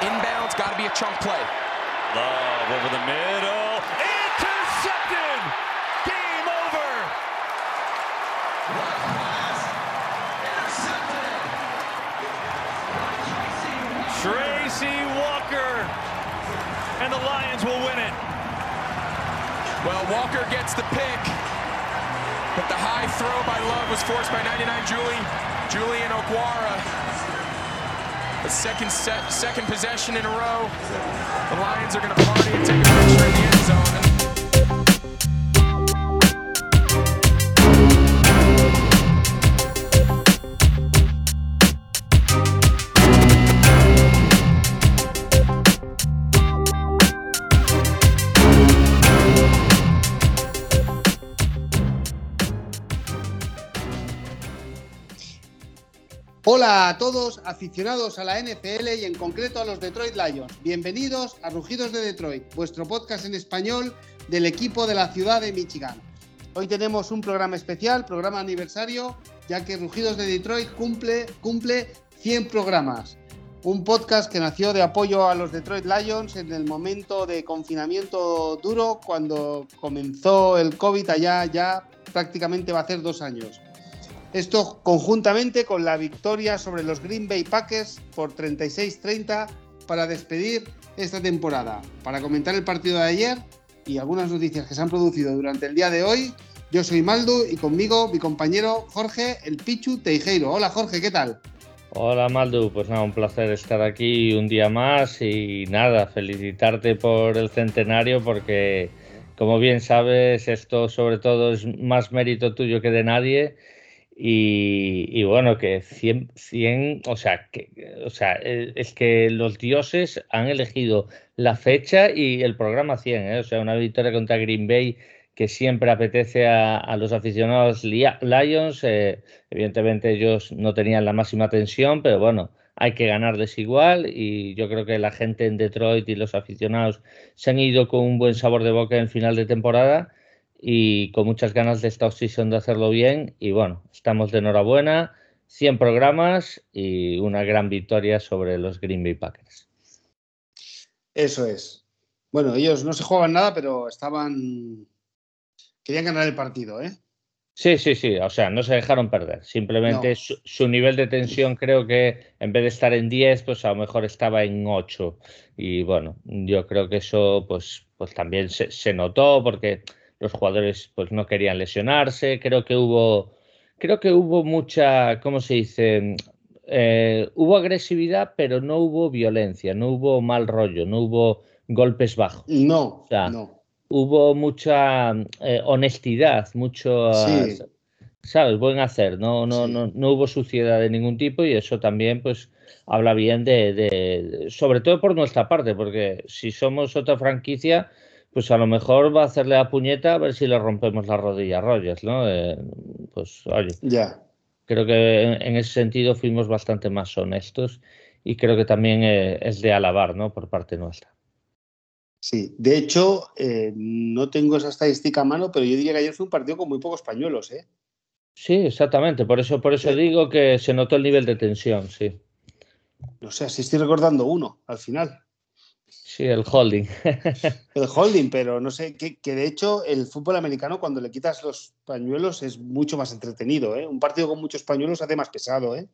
Inbounds, got to be a chunk play. Love over the middle. Intercepted! Game over! Tracy Walker. And the Lions will win it. Well, Walker gets the pick, but the high throw by Love was forced by 99 Julie, Julian Okwara. The second set, second possession in a row. The Lions are going to party and take a picture in the end zone. Hola a todos aficionados a la NFL y en concreto a los Detroit Lions. Bienvenidos a Rugidos de Detroit, vuestro podcast en español del equipo de la ciudad de Michigan. Hoy tenemos un programa especial, programa aniversario, ya que Rugidos de Detroit cumple, cumple 100 programas. Un podcast que nació de apoyo a los Detroit Lions en el momento de confinamiento duro, cuando comenzó el COVID allá ya prácticamente va a ser dos años. Esto conjuntamente con la victoria sobre los Green Bay Packers por 36-30 para despedir esta temporada. Para comentar el partido de ayer y algunas noticias que se han producido durante el día de hoy, yo soy Maldu y conmigo mi compañero Jorge el Pichu Teijeiro. Hola Jorge, ¿qué tal? Hola Maldu, pues nada, un placer estar aquí un día más y nada, felicitarte por el centenario porque como bien sabes esto sobre todo es más mérito tuyo que de nadie y, bueno, que 100, 100 o, sea, que, o sea, es que los dioses han elegido la fecha y el programa 100, ¿eh? o sea, una victoria contra Green Bay que siempre apetece a, a los aficionados Lions. Eh, evidentemente ellos no tenían la máxima tensión, pero bueno, hay que ganar desigual y yo creo que la gente en Detroit y los aficionados se han ido con un buen sabor de boca en final de temporada y con muchas ganas de esta obsesión de hacerlo bien. Y bueno, estamos de enhorabuena, 100 programas y una gran victoria sobre los Green Bay Packers. Eso es. Bueno, ellos no se jugaban nada, pero estaban. Querían ganar el partido, ¿eh? Sí, sí, sí. O sea, no se dejaron perder. Simplemente no. su, su, nivel de tensión, creo que en vez de estar en 10, pues a lo mejor estaba en 8. Y bueno, yo creo que eso, pues, pues también se, se notó porque los jugadores pues no querían lesionarse, creo que hubo, creo que hubo mucha, ¿cómo se dice? Eh, hubo agresividad, pero no hubo violencia, no hubo mal rollo, no hubo golpes bajos. No, o sea, no. Hubo mucha eh, honestidad, mucho, sí. ¿sabes? Buen hacer, no, no, sí. no, no hubo suciedad de ningún tipo y eso también, pues, habla bien de, de, sobre todo por nuestra parte, porque si somos otra franquicia, pues a lo mejor va a hacerle a puñeta a ver si le rompemos la rodilla a Rogers, ¿no? Eh, pues oye, ya. creo que en, en, ese sentido fuimos bastante más honestos y creo que también eh, es de alabar, ¿no? Por parte nuestra. Sí, de hecho, eh, no tengo esa estadística a mano, pero yo diría que ayer fue un partido con muy pocos pañuelos, ¿eh? Sí, exactamente, por eso, por eso sí. digo que se notó el nivel de tensión, sí. No sé, si estoy recordando uno al final. Sí, el holding. el holding, pero no sé, que, que, de hecho el fútbol americano cuando le quitas los pañuelos es mucho más entretenido, ¿eh? Un partido con muchos pañuelos hace más pesado, ¿eh?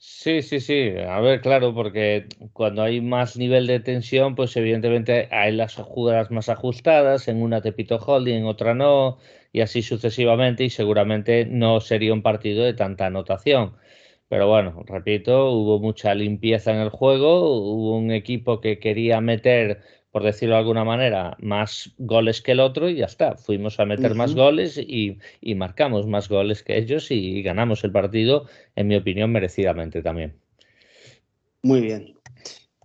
Sí, sí, sí. A ver, claro, porque cuando hay más nivel de tensión, pues evidentemente hay las jugadas más ajustadas, en una te pito holding, en otra no, y así sucesivamente, y seguramente no sería un partido de tanta anotación. Pero bueno, repito, hubo mucha limpieza en el juego, hubo un equipo que quería meter, por decirlo de alguna manera, más goles que el otro y ya está. Fuimos a meter uh -huh. más goles y, y, marcamos más goles que ellos y ganamos el partido, en mi opinión, merecidamente también. Muy bien.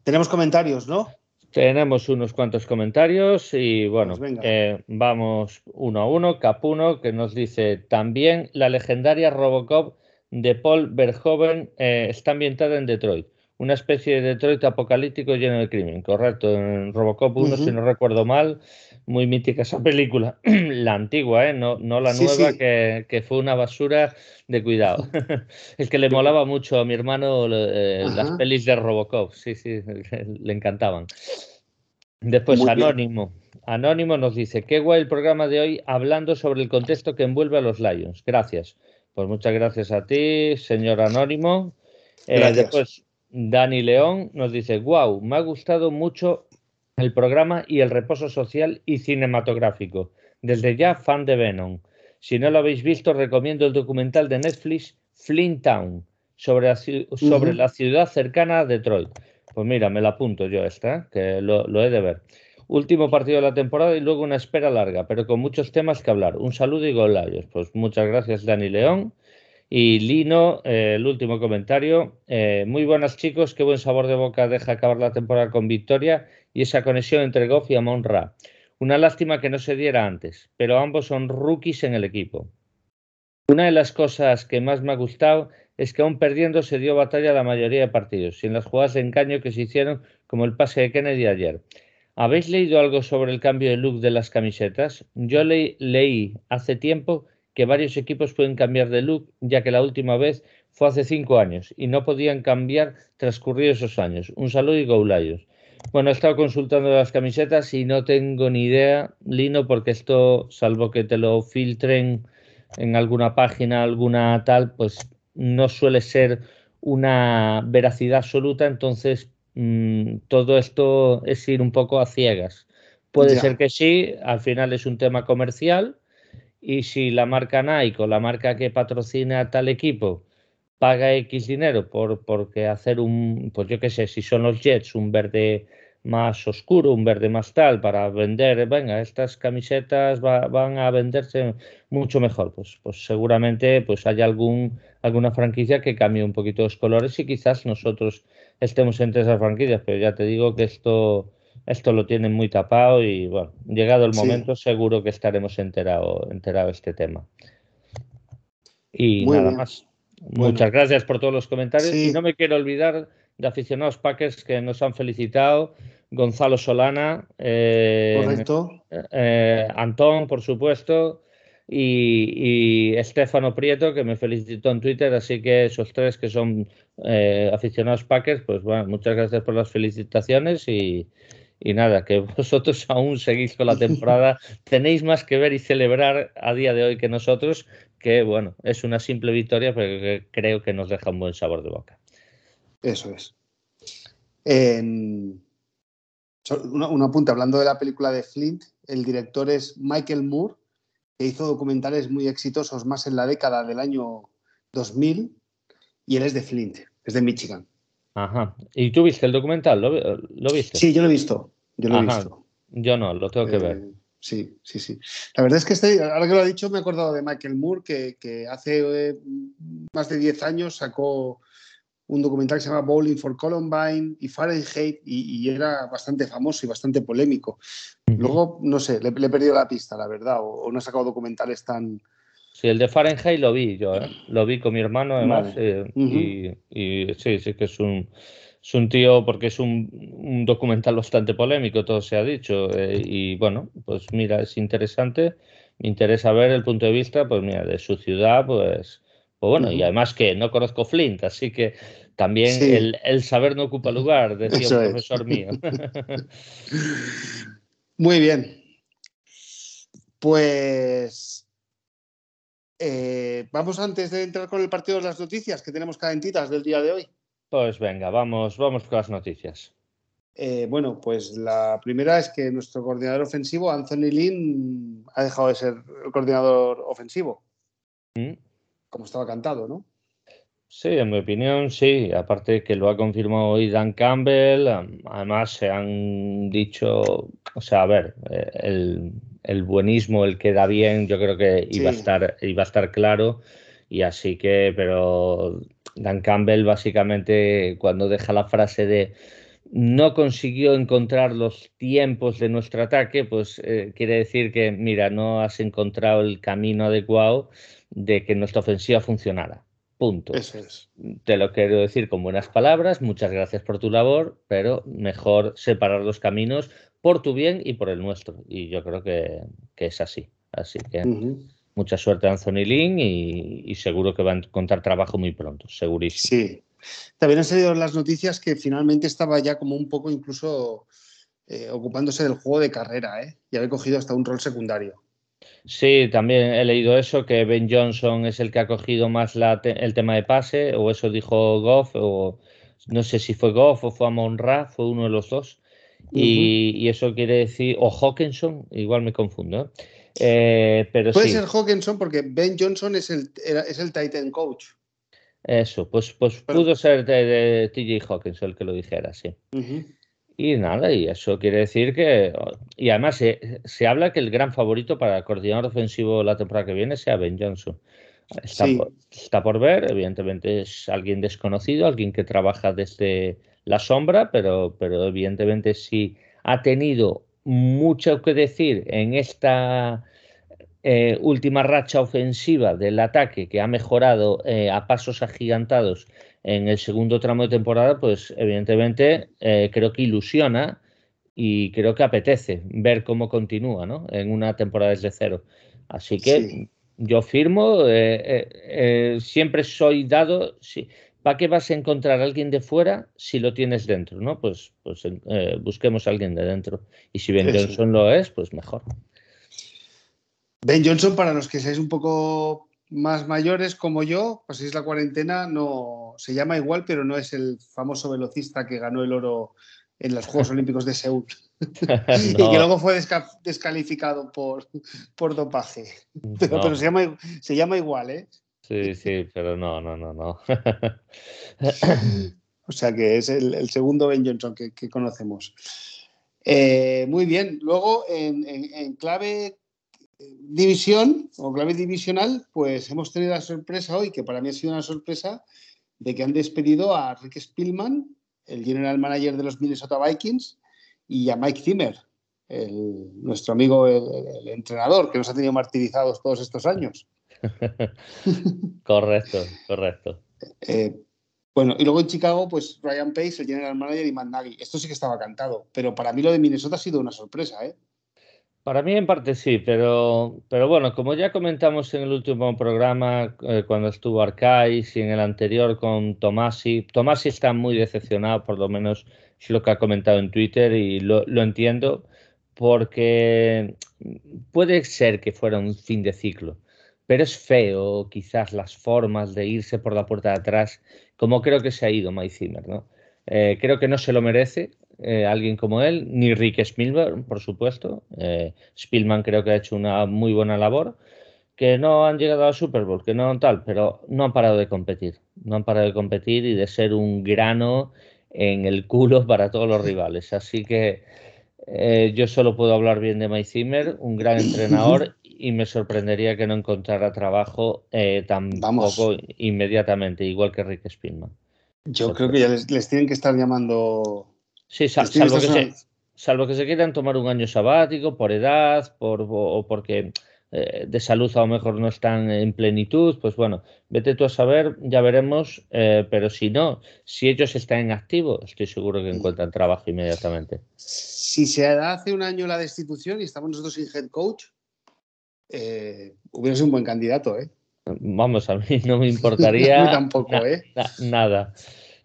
Tenemos comentarios, ¿no? Tenemos unos cuantos comentarios y bueno, pues eh, vamos uno a uno. Capuno que nos dice también la legendaria Robocop de Paul Verhoeven eh, está ambientada en Detroit. una especie de Detroit apocalíptico lleno de crimen, correcto. En Robocop 1, si no recuerdo mal, muy mítica esa película, la antigua, ¿eh? no, no la nueva, Que, que, fue una basura de cuidado. es que le molaba mucho a mi hermano eh, las pelis de Robocop, sí, sí, le encantaban. Después, Anónimo. Anónimo nos dice, qué guay el programa de hoy hablando sobre el contexto que envuelve a los Lions. Gracias. Pues muchas gracias a ti, señor Anónimo. Eh, después, Dani León nos dice, wow, me ha gustado mucho el programa y el reposo social y cinematográfico. Desde ya, fan de Venom. Si no lo habéis visto, recomiendo el documental de Netflix Flint Town sobre la, sobre la ciudad cercana a Detroit. Pues mira, me la apunto yo esta, que lo, he de ver. Último partido de la temporada y luego una espera larga, pero con muchos temas que hablar. Un saludo y golayos. Pues muchas gracias, Dani León. Y Lino, eh, el último comentario. Eh, muy buenas chicos, qué buen sabor de boca deja acabar la temporada con victoria y esa conexión entre Goff y Amon Ra. Una lástima que no se diera antes, pero ambos son rookies en el equipo. Una de las cosas que más me ha gustado es que aún perdiendo se dio batalla la mayoría de partidos, sin las jugadas de engaño que se hicieron, como el pase de Kennedy ayer. ¿Habéis leído algo sobre el cambio de look de las camisetas? Yo leí hace tiempo que varios equipos pueden cambiar de look, ya que la última vez fue hace cinco años y no podían cambiar transcurridos esos años. Un saludo y goulayos. Bueno, he estado consultando las camisetas y no tengo ni idea, Lino, porque esto, salvo que te lo filtren en alguna página, alguna tal, pues no suele ser una veracidad absoluta, entonces mm, todo esto es ir un poco a ciegas. Puede ser que sí, al final es un tema comercial y si la marca Nike o la marca que patrocina tal equipo paga X dinero por porque hacer un, pues yo qué sé, si son los Jets, un verde más oscuro, un verde más tal, para vender, venga, estas camisetas van a venderse mucho mejor. Pues, pues seguramente pues haya algún, alguna franquicia que cambie un poquito los colores y quizás nosotros estemos entre esas franquicias, pero ya te digo que esto, esto lo tienen muy tapado y bueno, llegado el momento seguro que estaremos enterados enterado de este tema. Y nada más. Muchas gracias por todos los comentarios. Y no me quiero olvidar de aficionados Packers que nos han felicitado. Gonzalo Solana, eh, eh, Antón, por supuesto, y, Estefano Prieto, que me felicitó en Twitter. Así que esos tres que son eh, aficionados Packers, pues bueno, muchas gracias por las felicitaciones y, y nada, que vosotros aún seguís con la temporada. Tenéis más que ver y celebrar a día de hoy que nosotros, que bueno, es una simple victoria, pero creo que nos deja un buen sabor de boca. Eso es. un, apunte, hablando de la película de Flint, el director es Michael Moore, que hizo documentales muy exitosos más en la década del año 2000, y él es de Flint, es de Michigan. Ajá. ¿Y tú viste el documental? ¿Lo, viste? Sí, yo lo he visto. Yo lo he visto. Yo no, lo tengo que ver. Eh, sí, sí, sí. La verdad es que este, ahora que lo ha dicho, me he acordado de Michael Moore, que, hace eh, más de 10 años sacó un documental que se llama Bowling for Columbine y Fahrenheit y, era bastante famoso y bastante polémico. Luego, no sé, le, he perdido la pista, la verdad, o, no he sacado documentales tan... Sí, el de Fahrenheit lo vi yo, ¿eh? lo vi con mi hermano además eh, y, sí, sí que es un, es un tío porque es un, documental bastante polémico, todo se ha dicho. Eh, y bueno, pues mira, es interesante. Me interesa ver el punto de vista, pues mira, de su ciudad, pues, pues bueno, y además que no conozco Flint, así que también el, saber no ocupa lugar, decía un profesor mío. Muy bien. Pues eh, vamos antes de entrar con el partido de las noticias que tenemos calentitas del día de hoy. Pues venga, vamos, vamos con las noticias. Eh, bueno, pues la primera es que nuestro coordinador ofensivo, Anthony Lynn, ha dejado de ser el coordinador ofensivo. ¿Mm? Como estaba cantado, ¿no? Sí, en mi opinión, sí. Aparte que lo ha confirmado hoy Dan Campbell, además se han dicho, o sea, a ver, eh, el, buenismo, el que da bien, yo creo que iba a estar, iba a estar claro. Y así que, pero Dan Campbell básicamente cuando deja la frase de no consiguió encontrar los tiempos de nuestro ataque, pues eh, quiere decir que, mira, no has encontrado el camino adecuado de que nuestra ofensiva funcionara. Punto. Eso es. Te lo quiero decir con buenas palabras, muchas gracias por tu labor, pero mejor separar los caminos por tu bien y por el nuestro. Y yo creo que, es así. Así que mucha suerte a Anthony Lynn y, seguro que va a encontrar trabajo muy pronto, segurísimo. Sí. También han salido las noticias que finalmente estaba ya como un poco incluso eh, ocupándose del juego de carrera, ¿eh? Y había cogido hasta un rol secundario. Sí, también he leído eso, que Ben Johnson es el que ha cogido más el tema de pase, o eso dijo Goff, o no sé si fue Goff o fue Amon Ra, fue uno de los dos. y, eso quiere decir, o Hawkinson, igual me confundo. ¿eh? Eh, Puede ser Hawkinson porque Ben Johnson es el, es el Titan coach. Eso, pues, pues pudo ser de, TJ Hawkinson el que lo dijera, sí. Y nada, y eso quiere decir que. Y además se, se, habla que el gran favorito para el coordinador ofensivo la temporada que viene sea Ben Johnson. Está, por, está por ver, evidentemente es alguien desconocido, alguien que trabaja desde la sombra, pero, pero evidentemente sí ha tenido mucho que decir en esta eh, última racha ofensiva del ataque que ha mejorado eh, a pasos agigantados en el segundo tramo de temporada, pues evidentemente eh, creo que ilusiona y creo que apetece ver cómo continúa ¿no? en una temporada desde cero. Así que yo firmo, eh, eh, siempre soy dado, sí, ¿para qué vas a encontrar a alguien de fuera si lo tienes dentro? ¿no? Pues, pues busquemos a alguien de dentro. Y si Ben Johnson lo es, pues mejor. Ben Johnson, para los que seáis un poco más mayores como yo, pues es la cuarentena, no se llama igual, pero no es el famoso velocista que ganó el oro en los Juegos Olímpicos de Seúl y que luego fue descalificado por, por dopaje. Pero, se, llama, se llama igual, ¿eh? Sí, sí, pero no, no, no, no. o sea que es el, segundo Ben Johnson que, conocemos. Eh, muy bien, luego en, en clave división o clave divisional, pues hemos tenido la sorpresa hoy, que para mí ha sido una sorpresa, de que han despedido a Rick Spielman, el general manager de los Minnesota Vikings, y a Mike Zimmer, nuestro amigo, el, entrenador, que nos ha tenido martirizados todos estos años. correcto, correcto. Eh, bueno, y luego en Chicago, pues Ryan Pace, el general manager, y Matt Nagy. Esto sí que estaba cantado, pero para mí lo de Minnesota ha sido una sorpresa, ¿eh? Para mí en parte sí, pero, pero bueno, como ya comentamos en el último programa eh, cuando estuvo Arcais y en el anterior con Tomasi, Tomasi está muy decepcionado, por lo menos es lo que ha comentado en Twitter y lo, lo entiendo, porque puede ser que fuera un fin de ciclo, pero es feo quizás las formas de irse por la puerta de atrás, como creo que se ha ido Mike Zimmer, ¿no? Eh, creo que no se lo merece, eh, alguien como él, ni Rick Spielberg, por supuesto. Eh, Spielman creo que ha hecho una muy buena labor, que no han llegado a Super Bowl, que no tal, pero no han parado de competir. No han parado de competir y de ser un grano en el culo para todos los rivales. Así que eh, yo solo puedo hablar bien de Mike Zimmer, un gran entrenador, y me sorprendería que no encontrara trabajo tampoco inmediatamente, igual que Rick Spielman. Yo creo que ya les tienen que estar llamando Sí, salvo que, se, salvo que se quieran tomar un año sabático por edad por, o porque eh, de salud a lo mejor no están en plenitud, pues bueno, vete tú a saber, ya veremos, eh, pero si no, si ellos están en activo, estoy seguro que encuentran trabajo inmediatamente. Si se hace un año la destitución y estamos nosotros sin head coach, eh, hubiera sido un buen candidato, ¿eh? Vamos, a mí no me importaría. tampoco, ¿eh? nada.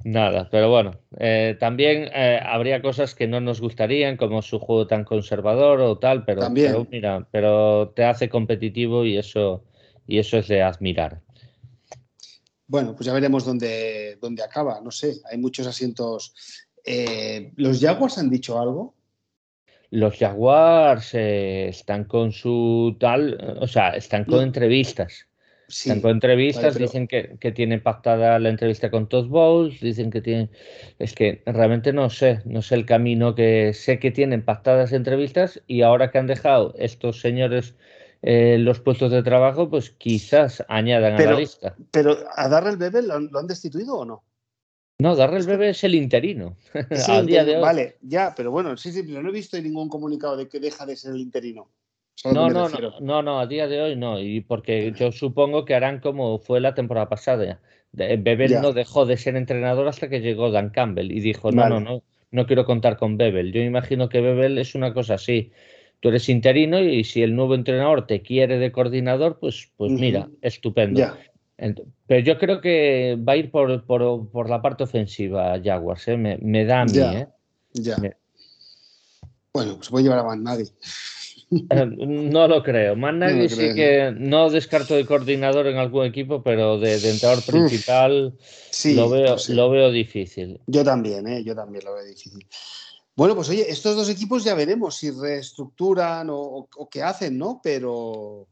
Nada, pero bueno, eh, también eh, habría cosas que no nos gustarían, como su juego tan conservador o tal, pero, pero, mira, pero te hace competitivo y eso, y eso es de admirar. Bueno, pues ya veremos dónde, dónde acaba, no sé, hay muchos asientos. Eh, ¿Los Jaguars han dicho algo? Los Jaguars están con su tal, o sea, están con entrevistas. Sí, entrevistas, dicen que, que, tiene pactada la entrevista con Todd Bowles, dicen que tiene. Es que realmente no sé, no sé el camino que sé que tienen pactadas entrevistas y ahora que han dejado estos señores eh, los puestos de trabajo, pues quizás añadan a la lista. Pero ¿a Darrell Bebe lo, han destituido o no? No, Darrell Bebe es el interino. día de hoy. Vale, ya, pero bueno, sí, sí, pero no he visto ningún comunicado de que deja de ser el interino. No, no, no, no, a día de hoy no, y porque yo supongo que harán como fue la temporada pasada. Bebel no dejó de ser entrenador hasta que llegó Dan Campbell y dijo, no, no, no, no quiero contar con Bebel. Yo imagino que Bebel es una cosa así. Tú eres interino y si el nuevo entrenador te quiere de coordinador, pues, pues mira, estupendo. Pero yo creo que va a ir por, por, la parte ofensiva Jaguars, ¿eh? me, da a mí. ¿eh? Ya. Bueno, pues puede llevar a Van Nadie. No lo creo. Más nadie sí que no descarto de coordinador en algún equipo, pero de, entrenador principal lo, veo, lo veo difícil. Yo también, ¿eh? yo también lo veo difícil. Bueno, pues oye, estos dos equipos ya veremos si reestructuran o, qué hacen, ¿no? Pero.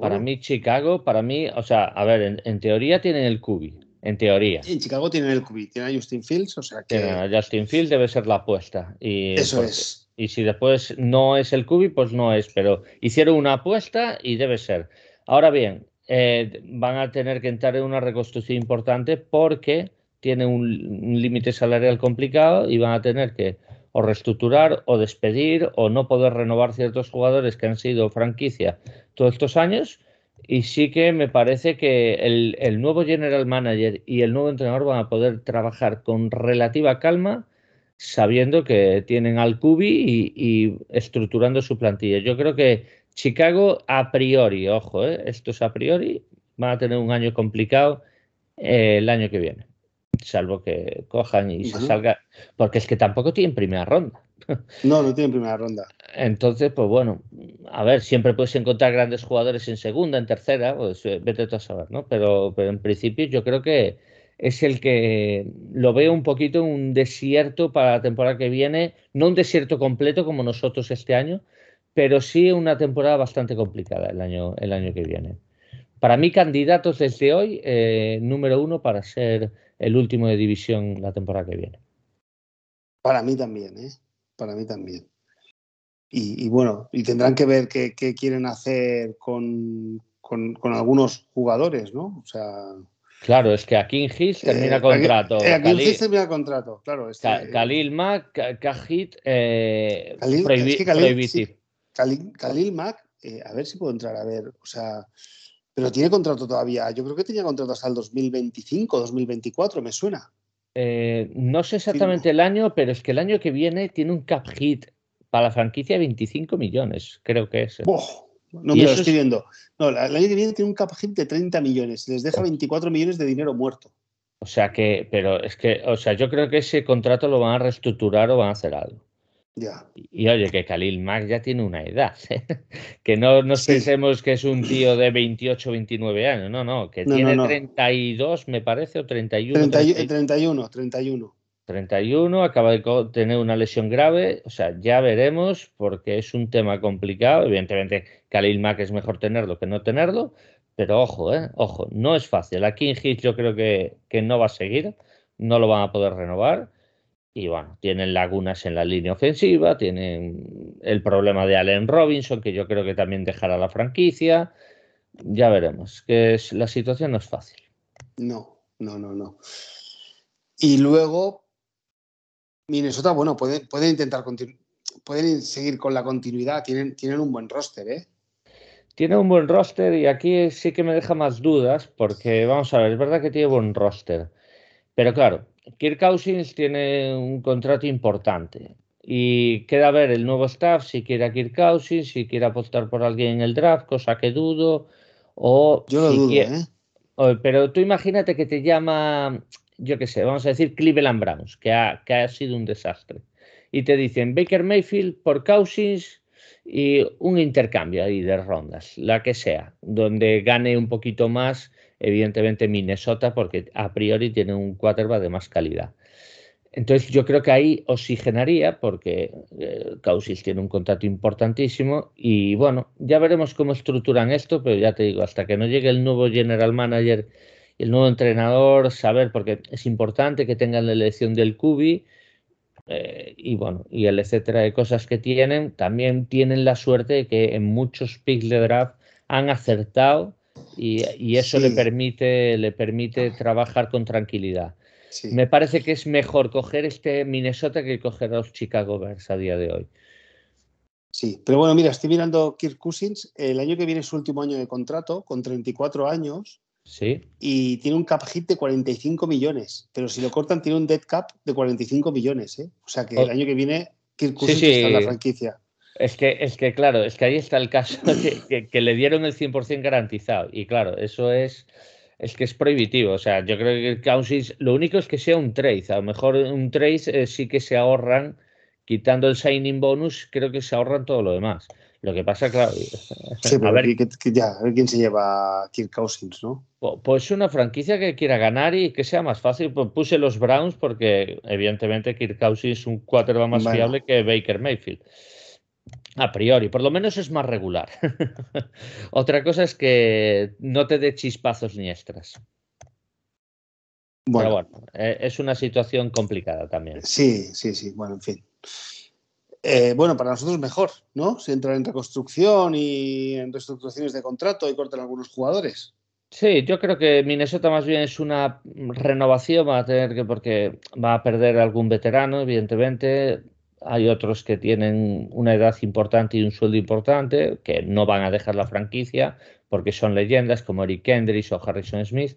Para mí, Chicago, para mí, o sea, a ver, en, teoría tienen el Cubi. En teoría. En Chicago tienen el Cubi, tienen a Justin Fields, o sea que. Justin Fields debe ser la apuesta. Y Eso es y si después no es el Cubi, pues no es, pero hicieron una apuesta y debe ser. Ahora bien, eh, van a tener que entrar en una reconstrucción importante porque tienen un, límite salarial complicado y van a tener que o reestructurar o despedir o no poder renovar ciertos jugadores que han sido franquicia todos estos años. Y sí que me parece que el, el nuevo general manager y el nuevo entrenador van a poder trabajar con relativa calma sabiendo que tienen al Cubi y, estructurando su plantilla. Yo creo que Chicago a priori, ojo, eh, estos a priori van a tener un año complicado eh, el año que viene, salvo que cojan y se salga, porque es que tampoco tienen primera ronda. No, no tienen primera ronda. Entonces, pues bueno, a ver, siempre puedes encontrar grandes jugadores en segunda, en tercera, pues eh, vete tú a saber, ¿no? Pero, pero en principio yo creo que es el que lo veo un poquito un desierto para la temporada que viene, no un desierto completo como nosotros este año, pero sí una temporada bastante complicada el año, el año que viene. Para mí, candidatos desde hoy, eh, número uno para ser el último de división la temporada que viene. Para mí también, ¿eh? Para mí también. Y, bueno, y tendrán que ver qué, quieren hacer con, con, con, algunos jugadores, ¿no? O sea, Claro, es que aquí Hills termina contrato. Aquí, en Hills termina contrato, claro. Este, Khalil Mack, Kahit, eh, Khalil, Khalil, Mack, eh, a ver si puedo entrar a ver, o sea, pero tiene contrato todavía. Yo creo que tenía contrato hasta el 2025, 2024, me suena. Eh, no sé exactamente el año, pero es que el año que viene tiene un cap hit para la franquicia de 25 millones, creo que es. No me lo estoy viendo. No, el año que viene tiene un cap de 30 millones. Les deja 24 millones de dinero muerto. O sea que, pero es que, o sea, yo creo que ese contrato lo van a reestructurar o van a hacer algo. Ya. Y, oye, que Khalil Mack ya tiene una edad. ¿eh? que no nos pensemos que es un tío de 28, 29 años. No, no, que tiene 32, me parece, o 31. 31, 31. 31, acaba de tener una lesión grave, o sea, ya veremos porque es un tema complicado. Evidentemente, Khalil Mack es mejor tenerlo que no tenerlo, pero ojo, eh, ojo, no es fácil. Aquí en Hit yo creo que, que no va a seguir, no lo van a poder renovar. Y bueno, tienen lagunas en la línea ofensiva, tienen el problema de Allen Robinson, que yo creo que también dejará la franquicia. Ya veremos, que es, la situación no es fácil. No, no, no, no. Y luego, Minnesota, bueno, pueden, intentar pueden seguir con la continuidad, tienen, tienen un buen roster, ¿eh? Tiene un buen roster y aquí sí que me deja más dudas porque, vamos a ver, es verdad que tiene buen roster. Pero claro, Kirk Cousins tiene un contrato importante y queda ver el nuevo staff si quiere a Kirk Cousins, si quiere apostar por alguien en el draft, cosa que dudo. O Yo lo dudo, ¿eh? pero tú imagínate que te llama yo qué sé, vamos a decir Cleveland Browns, que ha, que ha sido un desastre. Y te dicen Baker Mayfield por Cousins y un intercambio ahí de rondas, la que sea, donde gane un poquito más, evidentemente Minnesota, porque a priori tiene un quarterback de más calidad. Entonces yo creo que ahí oxigenaría porque eh, Cousins tiene un contrato importantísimo y bueno, ya veremos cómo estructuran esto, pero ya te digo, hasta que no llegue el nuevo general manager el nuevo entrenador, saber, porque es importante que tengan la elección del Cubi eh, y bueno, y el etcétera de cosas que tienen, también tienen la suerte de que en muchos picks de draft han acertado y, eso le, permite, le permite trabajar con tranquilidad. Me parece que es mejor coger este Minnesota que coger a los Chicago Bears a día de hoy. Sí, pero bueno, mira, estoy mirando Kirk Cousins. El año que viene es su último año de contrato, con 34 años. Sí. Y tiene un cap hit de 45 millones. Pero si lo cortan, tiene un dead cap de 45 millones. ¿eh? O sea que el oh. año que viene Kirk Cousins está en la franquicia. Es que, es que, claro, es que ahí está el caso que, que, le dieron el 100% garantizado. Y claro, eso es, es que es prohibitivo. O sea, yo creo que Cousins, lo único es que sea un trade. A lo mejor un trade eh, sí que se ahorran quitando el signing bonus, creo que se ahorran todo lo demás. Lo que pasa, claro. a, ver, ya, a ver quién se lleva Kirk Cousins, ¿no? Pues una franquicia que quiera ganar y que sea más fácil. Pues puse los Browns porque, evidentemente, Kirk Cousins es un quarterback más fiable que Baker Mayfield. A priori, por lo menos es más regular. Otra cosa es que no te dé chispazos ni extras. Bueno. Pero bueno, eh, es una situación complicada también. Sí, sí, sí. Bueno, en fin. Eh, bueno, para nosotros mejor, ¿no? Si entran en reconstrucción y en reestructuraciones de contrato y cortan algunos jugadores. Sí, yo creo que Minnesota más bien es una renovación, va a tener que, porque va a perder algún veterano, evidentemente. Hay otros que tienen una edad importante y un sueldo importante, que no van a dejar la franquicia porque son leyendas como Eric Kendricks o Harrison Smith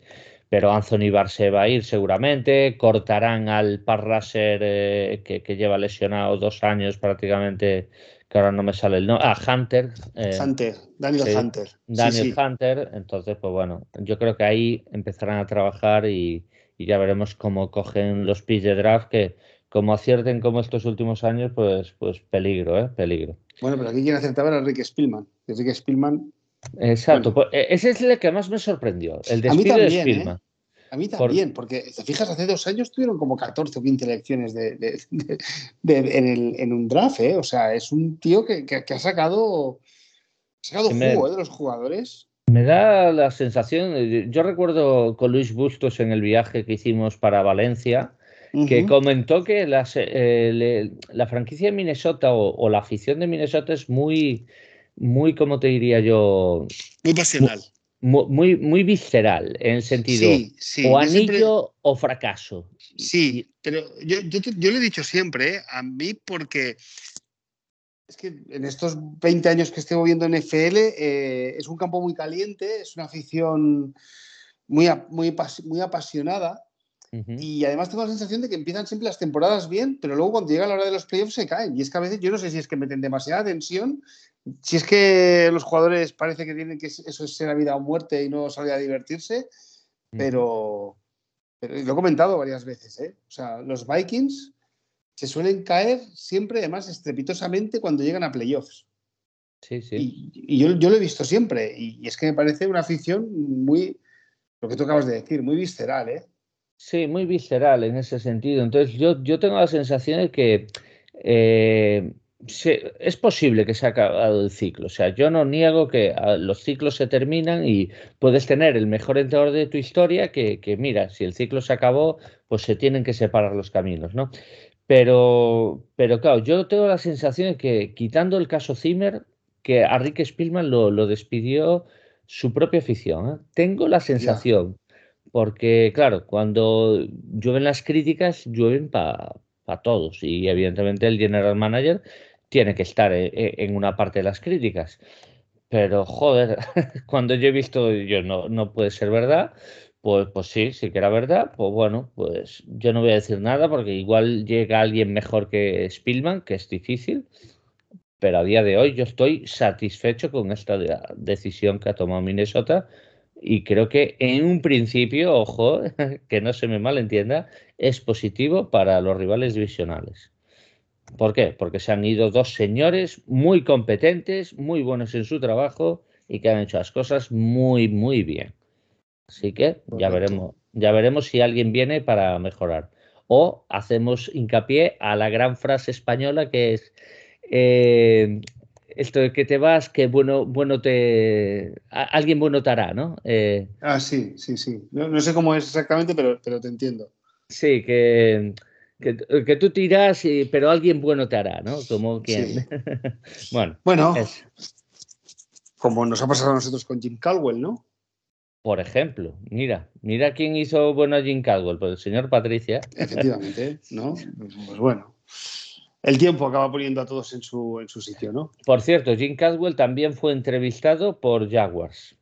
pero Anthony Barr se va a ir seguramente, cortarán al Parraser eh, que, lleva lesionado dos años prácticamente, que ahora no me sale el nombre, ah, Hunter. Eh, Hunter, Daniel Hunter. Daniel Hunter, entonces pues bueno, yo creo que ahí empezarán a trabajar y, ya veremos cómo cogen los pis de draft que como acierten como estos últimos años, pues, pues peligro, ¿eh? Peligro. Bueno, pero aquí quien acertaba era Rick Spielman. Rick Spielman Exacto, pues, e, ese es el que más me sorprendió, el despido de Spielman. ¿eh? A mí también, porque te fijas, hace dos años tuvieron como 14 o 15 elecciones de, en, un draft, ¿eh? O sea, es un tío que, ha sacado, sacado jugo ¿eh? de los jugadores. Me da la sensación, yo recuerdo con Luis Bustos en el viaje que hicimos para Valencia, que comentó que eh, la franquicia de Minnesota o, la afición de Minnesota es muy, muy, como te diría yo? Muy pasional. Muy, muy, visceral, en el sentido o anillo o fracaso. Sí, pero yo, yo, lo he dicho siempre, ¿eh? a mí porque es que en estos 20 años que estoy viendo NFL eh, es un campo muy caliente, es una afición muy, muy, muy apasionada y además tengo la sensación de que empiezan siempre las temporadas bien, pero luego cuando llega la hora de los playoffs se caen. Y es que a veces yo no sé si es que meten demasiada tensión si es que los jugadores parece que tienen que eso es ser vida o muerte y no salir a divertirse, pero, lo he comentado varias veces, ¿eh? O sea, los Vikings se suelen caer siempre, además, estrepitosamente cuando llegan a playoffs. Sí, sí. Y, yo, lo he visto siempre, y, es que me parece una afición muy, lo que tú acabas de decir, muy visceral, ¿eh? Sí, muy visceral en ese sentido. Entonces, yo, yo tengo la sensación de que eh, es posible que se ha acabado el ciclo. O sea, yo no niego que ah, los ciclos se terminan y puedes tener el mejor entrenador de tu historia que, mira, si el ciclo se acabó, pues se tienen que separar los caminos, ¿no? Pero, pero claro, yo tengo la sensación de que quitando el caso Zimmer, que a Rick Spielman lo, despidió su propia afición. ¿eh? Tengo la sensación, porque claro, cuando llueven las críticas, llueven para todos y evidentemente el general manager tiene que estar eh, eh, en una parte de las críticas. Pero, joder, cuando yo he visto, yo no, no puede ser verdad, pues, pues sí, sí que era verdad, pues bueno, pues yo no voy a decir nada porque igual llega alguien mejor que Spielman, que es difícil, pero a día de hoy yo estoy satisfecho con esta decisión que ha tomado Minnesota y creo que en un principio, ojo, que no se me malentienda, es positivo para los rivales divisionales. ¿Por qué? Porque se han ido dos señores muy competentes, muy buenos en su trabajo y que han hecho las cosas muy, muy bien. Así que ya veremos, ya veremos si alguien viene para mejorar. O hacemos hincapié a la gran frase española que es eh, esto de que te vas, que bueno, bueno te. alguien bueno te hará, ¿no? Eh, ah, sí, sí, sí. No, sé cómo es exactamente, pero, pero te entiendo. Sí, que que, tú tiras, pero alguien bueno te hará, ¿no? Como quien. bueno. Bueno. Como nos ha pasado a nosotros con Jim Caldwell, ¿no? Por ejemplo, mira, mira quién hizo bueno a Jim Caldwell, pues el señor Patricia. Efectivamente, ¿no? Pues bueno. El tiempo acaba poniendo a todos en su, en su sitio, ¿no? Por cierto, Jim Caswell también fue entrevistado por Jaguars.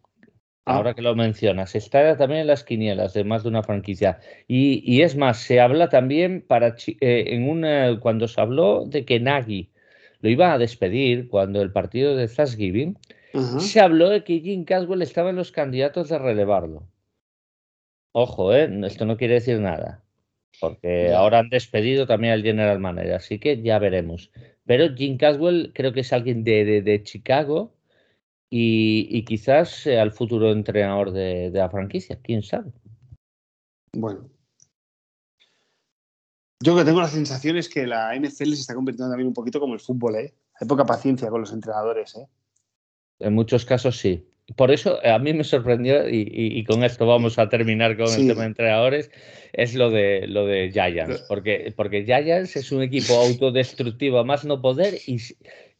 Ah. Ahora que lo mencionas, está también en las quinielas de más de una franquicia. Y, es más, se habla también para eh, en una cuando se habló de que Nagy lo iba a despedir cuando el partido de Thanksgiving, se habló de que Jim Caswell estaba en los candidatos de relevarlo. Ojo, ¿eh? esto no quiere decir nada, porque ahora han despedido también al general manager, así que ya veremos. Pero Jim Caswell creo que es alguien de, de Chicago y, quizás sea el futuro entrenador de, la franquicia, quién sabe. Bueno. Yo que tengo la sensación es que la NFL se está convirtiendo también un poquito como el fútbol, ¿eh? Hay poca paciencia con los entrenadores, ¿eh? En muchos casos sí. Por eso a mí me sorprendió, y, con esto vamos a terminar con el tema de entrenadores, es lo de lo de Giants. Porque, porque Giants es un equipo autodestructivo a más no poder y,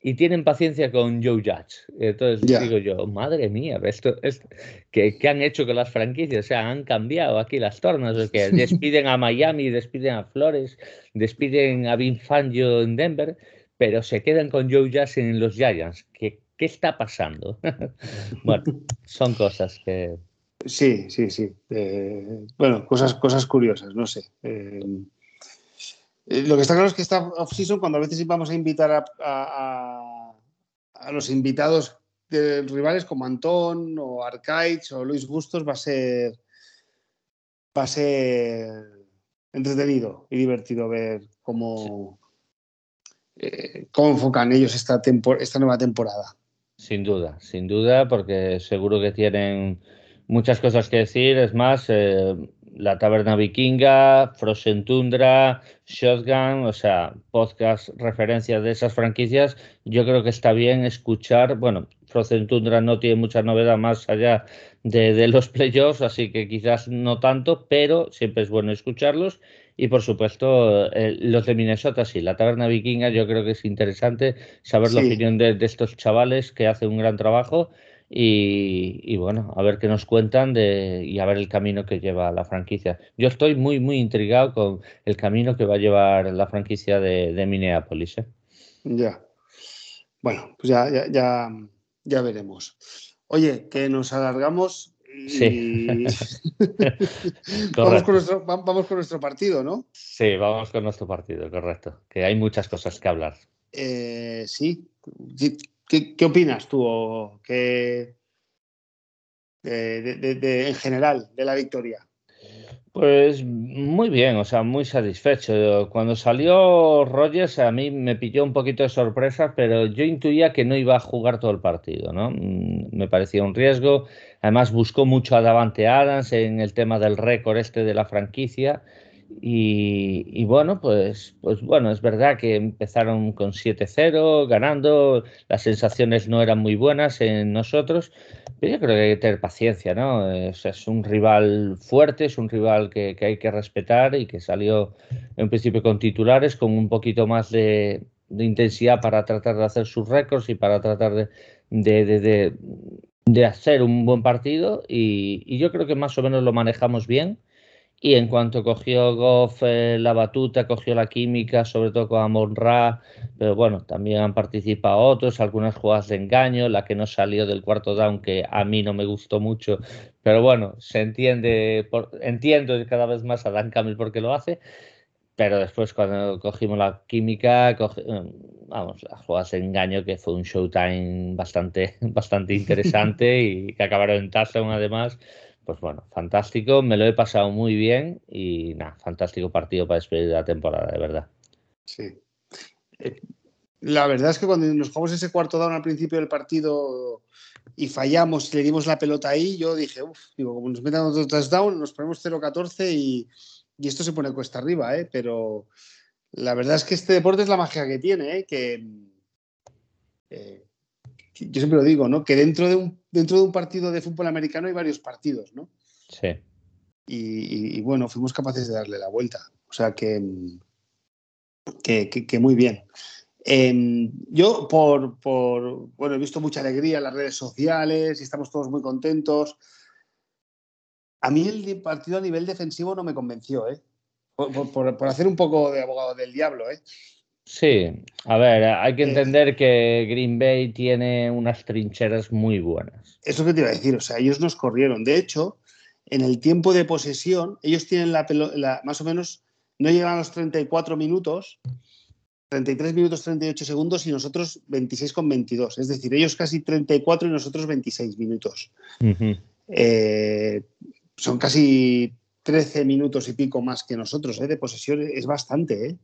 y tienen paciencia con Joe Judge. Entonces digo yo, madre mía, esto es ¿qué, han hecho con las franquicias? O sea, han cambiado aquí las tornas, que despiden a Miami, despiden a Flores, despiden a Vin Fangio en Denver, pero se quedan con Joe Judge en los Giants. ¿Qué, qué está pasando? bueno, son cosas que... Sí, sí, sí. Eh, bueno, cosas, cosas curiosas, no sé. Eh, eh, lo que está claro es que esta off-season, cuando a veces vamos a invitar a, los invitados de rivales como Antón o Arcaiz o Luis Bustos, va a ser va a ser entretenido y divertido ver cómo, eh, cómo enfocan ellos esta, esta nueva temporada. Sin duda, sin duda, porque seguro que tienen muchas cosas que decir. Es más, eh, la Taberna Vikinga, Frozen Tundra, Shotgun, o sea, podcast, referencias de esas franquicias. Yo creo que está bien escuchar. Bueno, Frozen Tundra no tiene mucha novedad más allá de, los playoffs, así que quizás no tanto, pero siempre es bueno escucharlos. Y por supuesto, eh, los de Minnesota, sí, la Taberna Vikinga, yo creo que es interesante saber la opinión de, de estos chavales que hacen un gran trabajo y, bueno, a ver qué nos cuentan de, y a ver el camino que lleva la franquicia. Yo estoy muy, muy intrigado con el camino que va a llevar la franquicia de, de Minneapolis. ¿eh? Ya. Bueno, pues ya, ya, ya, ya veremos. Oye, que nos alargamos Sí. vamos, con nuestro, vamos, con nuestro, partido, ¿no? Sí, vamos con nuestro partido, correcto. Que hay muchas cosas que hablar. Eh, sí. ¿Qué, opinas tú que, en general de la victoria? Pues muy bien, o sea, muy satisfecho. Cuando salió Rogers a mí me pilló un poquito de sorpresa, pero yo intuía que no iba a jugar todo el partido, ¿no? Mm, me parecía un riesgo. Además buscó mucho a Davante Adams en el tema del récord este de la franquicia y, bueno, pues, pues bueno, es verdad que empezaron con 7-0, ganando, las sensaciones no eran muy buenas en nosotros, pero yo creo que hay que tener paciencia, ¿no? Es, un rival fuerte, es un rival que, hay que respetar y que salió en principio con titulares, con un poquito más de, intensidad para tratar de hacer sus récords y para tratar de, de, hacer un buen partido y yo creo que más o menos lo manejamos bien y en cuanto cogió Goff eh, la batuta, cogió la química, sobre todo con Amon Ra, pero bueno, también han participado otros, algunas jugadas de engaño, la que no salió del cuarto down, que a mí no me gustó mucho, pero bueno, se entiende, entiendo cada vez más a Dan Campbell porque lo hace, pero después cuando cogimos la química, eh, vamos, las jugadas de engaño, que fue un showtime bastante, bastante interesante y que acabaron en touchdown además pues bueno, fantástico, me lo he pasado muy bien y nada, fantástico partido para despedir la temporada, de verdad. Sí. Eh, la verdad es que cuando nos jugamos ese cuarto down al principio del partido y fallamos y le dimos la pelota ahí, yo dije, uff, digo, como nos metan otro touchdown, nos ponemos 0-14 y, y, esto se pone cuesta arriba, ¿eh? Pero la verdad es que este deporte es la magia que tiene, ¿eh? Que, eh, yo siempre lo digo, ¿no? Que dentro de un, dentro de un partido de fútbol americano hay varios partidos, ¿no? Sí. Y, bueno, fuimos capaces de darle la vuelta. O sea que, que, muy bien. Em, yo, por, por, bueno, he visto mucha alegría en las redes sociales y estamos todos muy contentos. A mí el partido a nivel defensivo no me convenció, ¿eh? Por, por, hacer un poco de abogado del diablo, ¿eh? Sí, a ver, hay que entender que Green Bay tiene unas trincheras muy buenas. Eso que te iba a decir, o sea, ellos nos corrieron. De hecho, en el tiempo de posesión, ellos tienen la, pelota, más o menos, no llegan a los 34 minutos, 33 minutos 38 segundos y nosotros 26 con 22. Es decir, ellos casi 34 y nosotros 26 minutos. Eh, son casi 13 minutos y pico más que nosotros ¿eh? de posesión. Es bastante, ¿eh?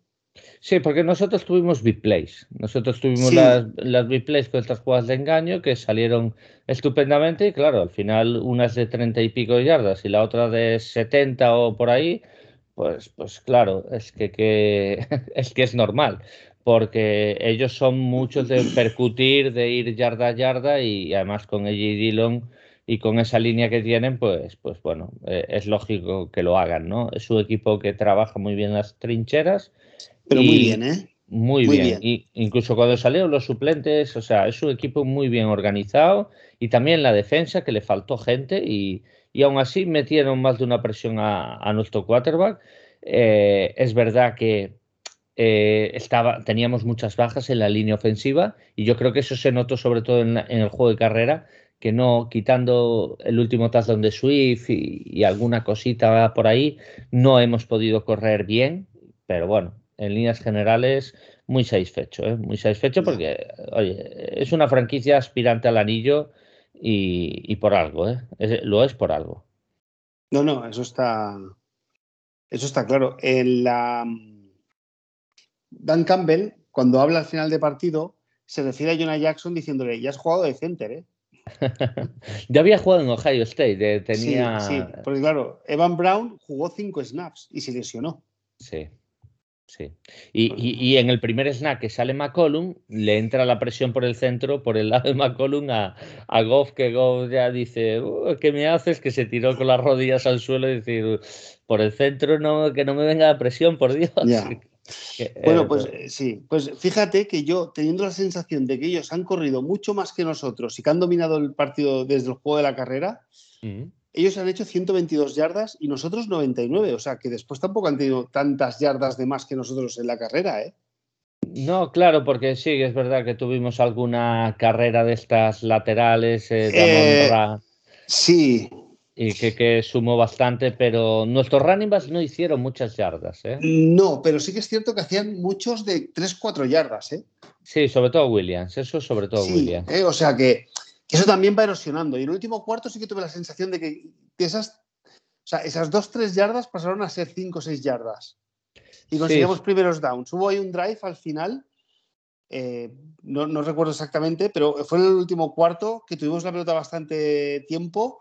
Sí, porque nosotros tuvimos big plays. Nosotros tuvimos las, las big plays con estas jugadas de engaño que salieron estupendamente y claro, al final una es de 30 y pico yardas y la otra de 70 o por ahí, pues, pues claro, es que, que es que es normal porque ellos son muchos de percutir, de ir yarda a yarda y además con AJ Dillon y con esa línea que tienen, pues, pues bueno, eh, es lógico que lo hagan, ¿no? Es un equipo que trabaja muy bien las trincheras pero muy bien, ¿eh? Muy, bien. Y incluso cuando salieron los suplentes, o sea, es un equipo muy bien organizado y también la defensa que le faltó gente y, y aún así metieron más de una presión a, nuestro quarterback. Eh, es verdad que eh, estaba, teníamos muchas bajas en la línea ofensiva y yo creo que eso se notó sobre todo en, el juego de carrera, que no, quitando el último touchdown de Swift y, y alguna cosita por ahí, no hemos podido correr bien, pero bueno, en líneas generales, muy satisfecho, ¿eh? muy satisfecho porque, oye, es una franquicia aspirante al anillo y, por algo, ¿eh? lo es por algo. No, no, eso está, eso está claro. En la... Dan Campbell, cuando habla al final de partido, se refiere a Jonah Jackson diciéndole, ya has jugado de center, ¿eh? ya había jugado en Ohio State, tenía... Sí, sí, porque claro, Evan Brown jugó cinco snaps y se lesionó. Sí. Sí. Y, en el primer snack que sale McCollum, le entra la presión por el centro, por el lado de McCollum a, a Goff, que Goff ya dice, ¿qué me haces? Que se tiró con las rodillas al suelo y decir, por el centro no, que no me venga la presión, por Dios. bueno, pues eh, sí, pues fíjate que yo, teniendo la sensación de que ellos han corrido mucho más que nosotros y que han dominado el partido desde el juego de la carrera, ellos han hecho 122 yardas y nosotros 99. O sea, que después tampoco han tenido tantas yardas de más que nosotros en la carrera, ¿eh? No, claro, porque sí, es verdad que tuvimos alguna carrera de estas laterales eh, de eh, Sí. Y que, que, sumó bastante, pero nuestros running backs no hicieron muchas yardas, ¿eh? No, pero sí que es cierto que hacían muchos de 3-4 yardas, ¿eh? Sí, sobre todo Williams, eso sobre todo Williams. o sea que eso también va erosionando. Y en el último cuarto sí que tuve la sensación de que, esas, o sea, esas dos, tres yardas pasaron a ser cinco o seis yardas. Y conseguimos primeros downs. Hubo ahí un drive al final, eh, no, no, recuerdo exactamente, pero fue en el último cuarto que tuvimos la pelota bastante tiempo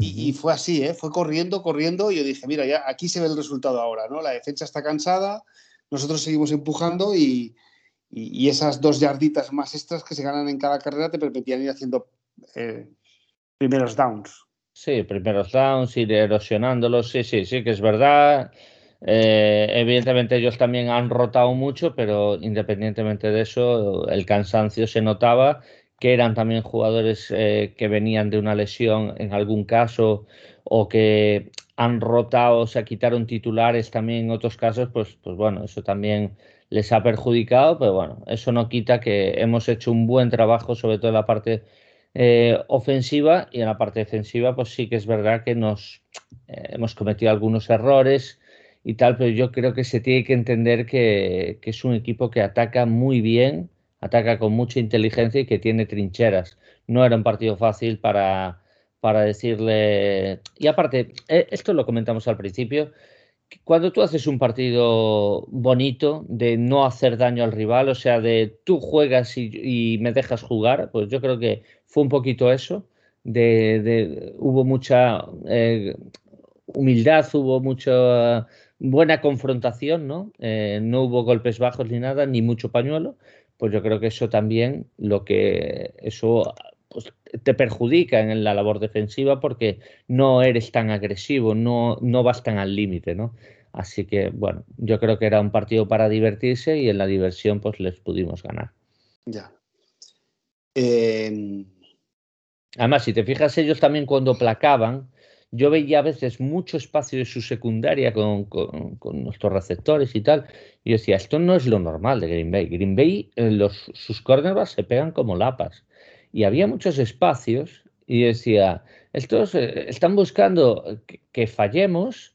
y, fue así, ¿eh? fue corriendo, corriendo. Y yo dije, mira, ya aquí se ve el resultado ahora, ¿no? La defensa está cansada, nosotros seguimos empujando y, y, esas dos yarditas más extras que se ganan en cada carrera te permitían ir haciendo eh, primeros downs. Sí, primeros downs, ir erosionándolos, sí, sí, sí, que es verdad. Eh, evidentemente ellos también han rotado mucho, pero independientemente de eso, el cansancio se notaba, que eran también jugadores eh, que venían de una lesión en algún caso o que han rotado, o sea, quitaron titulares también en otros casos, pues, pues bueno, eso también les ha perjudicado, pero bueno, eso no quita que hemos hecho un buen trabajo, sobre todo en la parte eh, ofensiva y en la parte defensiva, pues sí que es verdad que nos eh, hemos cometido algunos errores y tal, pero yo creo que se tiene que entender que, es un equipo que ataca muy bien, ataca con mucha inteligencia y que tiene trincheras. No era un partido fácil para, para decirle... Y aparte, eh, esto lo comentamos al principio, cuando tú haces un partido bonito de no hacer daño al rival, o sea, de tú juegas y, me dejas jugar, pues yo creo que fue un poquito eso. De, hubo mucha eh, humildad, hubo mucha buena confrontación, ¿no? Eh, no hubo golpes bajos ni nada, ni mucho pañuelo. Pues yo creo que eso también, lo que eso pues, te perjudica en la labor defensiva porque no eres tan agresivo, no, no vas tan al límite, ¿no? Así que, bueno, yo creo que era un partido para divertirse y en la diversión pues les pudimos ganar. Ya. Em, Además, si te fijas, ellos también cuando placaban, yo veía a veces mucho espacio de su secundaria con, nuestros receptores y tal, y decía, esto no es lo normal de Green Bay. Green Bay, eh, sus cornerbacks se pegan como lapas. Y había muchos espacios y decía, estos eh, están buscando que, fallemos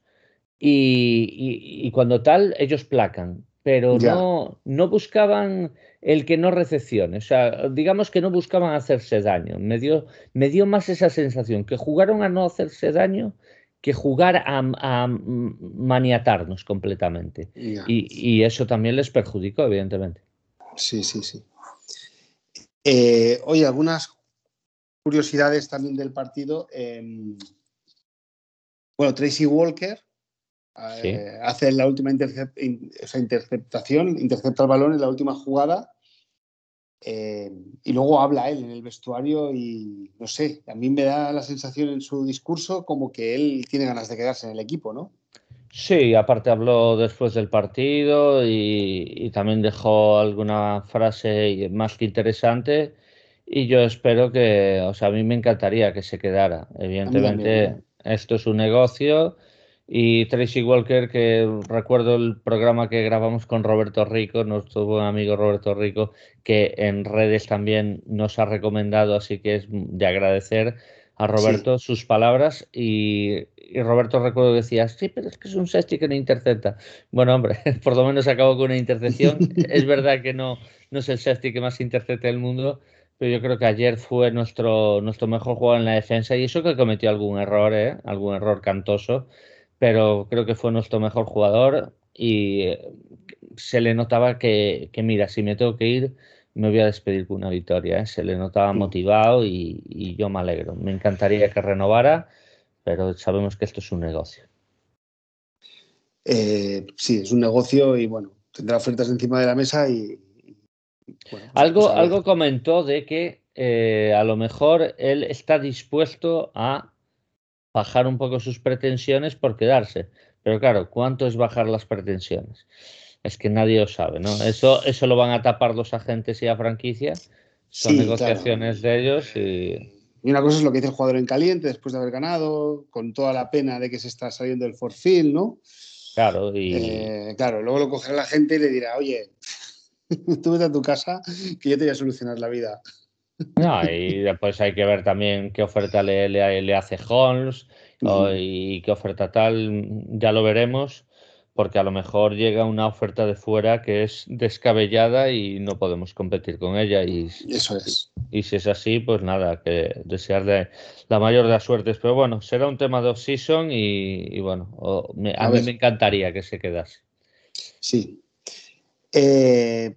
y, cuando tal ellos placan, pero no, no buscaban el que no recepcione, o sea, digamos que no buscaban hacerse daño, me dio, me dio más esa sensación, que jugaron a no hacerse daño que jugar a, maniatarnos completamente. Y, eso también les perjudicó, evidentemente. Sí, sí, sí. Eh, oye, algunas curiosidades también del partido. Em, bueno, Tracy Walker eh, hace la última interceptación, intercepta el balón en la última jugada. Em, y luego habla él en el vestuario y no sé, a mí me da la sensación en su discurso como que él tiene ganas de quedarse en el equipo, ¿no? Sí, aparte habló después del partido y, y también dejó alguna frase más que interesante y yo espero que, o sea, a mí me encantaría que se quedara. Evidentemente, esto es un negocio. Y Tracy Walker, que recuerdo el programa que grabamos con Roberto Rico, nuestro buen amigo Roberto Rico, que en redes también nos ha recomendado, así que es de agradecer a Roberto sus palabras. Y, Roberto recuerdo decía, sí, pero es que es un safety que no intercepta. Bueno, hombre, por lo menos acabó con una intercepción. es verdad que no, no es el safety que más intercepta del mundo, pero yo creo que ayer fue nuestro, nuestro mejor jugador en la defensa y eso que cometió algún error, ¿eh? algún error cantoso, pero creo que fue nuestro mejor jugador y eh, se le notaba que, mira, si me tengo que ir, me voy a despedir con una victoria. ¿eh? Se le notaba motivado y, yo me alegro. Me encantaría que renovara, pero sabemos que esto es un negocio. sí, es un negocio y bueno, tendrá ofertas encima de la mesa y, pues algo, algo comentó de que eh, a lo mejor él está dispuesto a bajar un poco sus pretensiones por quedarse. Pero claro, ¿cuánto es bajar las pretensiones? Es que nadie lo sabe, ¿no? Eso, eso lo van a tapar los agentes y la franquicia. Son negociaciones de ellos y... Y una cosa es lo que dice el jugador en caliente después de haber ganado, con toda la pena de que se está saliendo del forfil, ¿no? Claro, y... Eh, claro, luego lo cogerá la gente y le dirá, oye, tú vete a tu casa que yo te voy a solucionar la vida. No, y después hay que ver también qué oferta le, le, hace Holmes y qué oferta tal, ya lo veremos, porque a lo mejor llega una oferta de fuera que es descabellada y no podemos competir con ella. Y, Eso es. Y, si es así, pues nada, que desearle la mayor de las suertes. Pero bueno, será un tema de off-season y, bueno, a, mí me encantaría que se quedase. Sí, eh,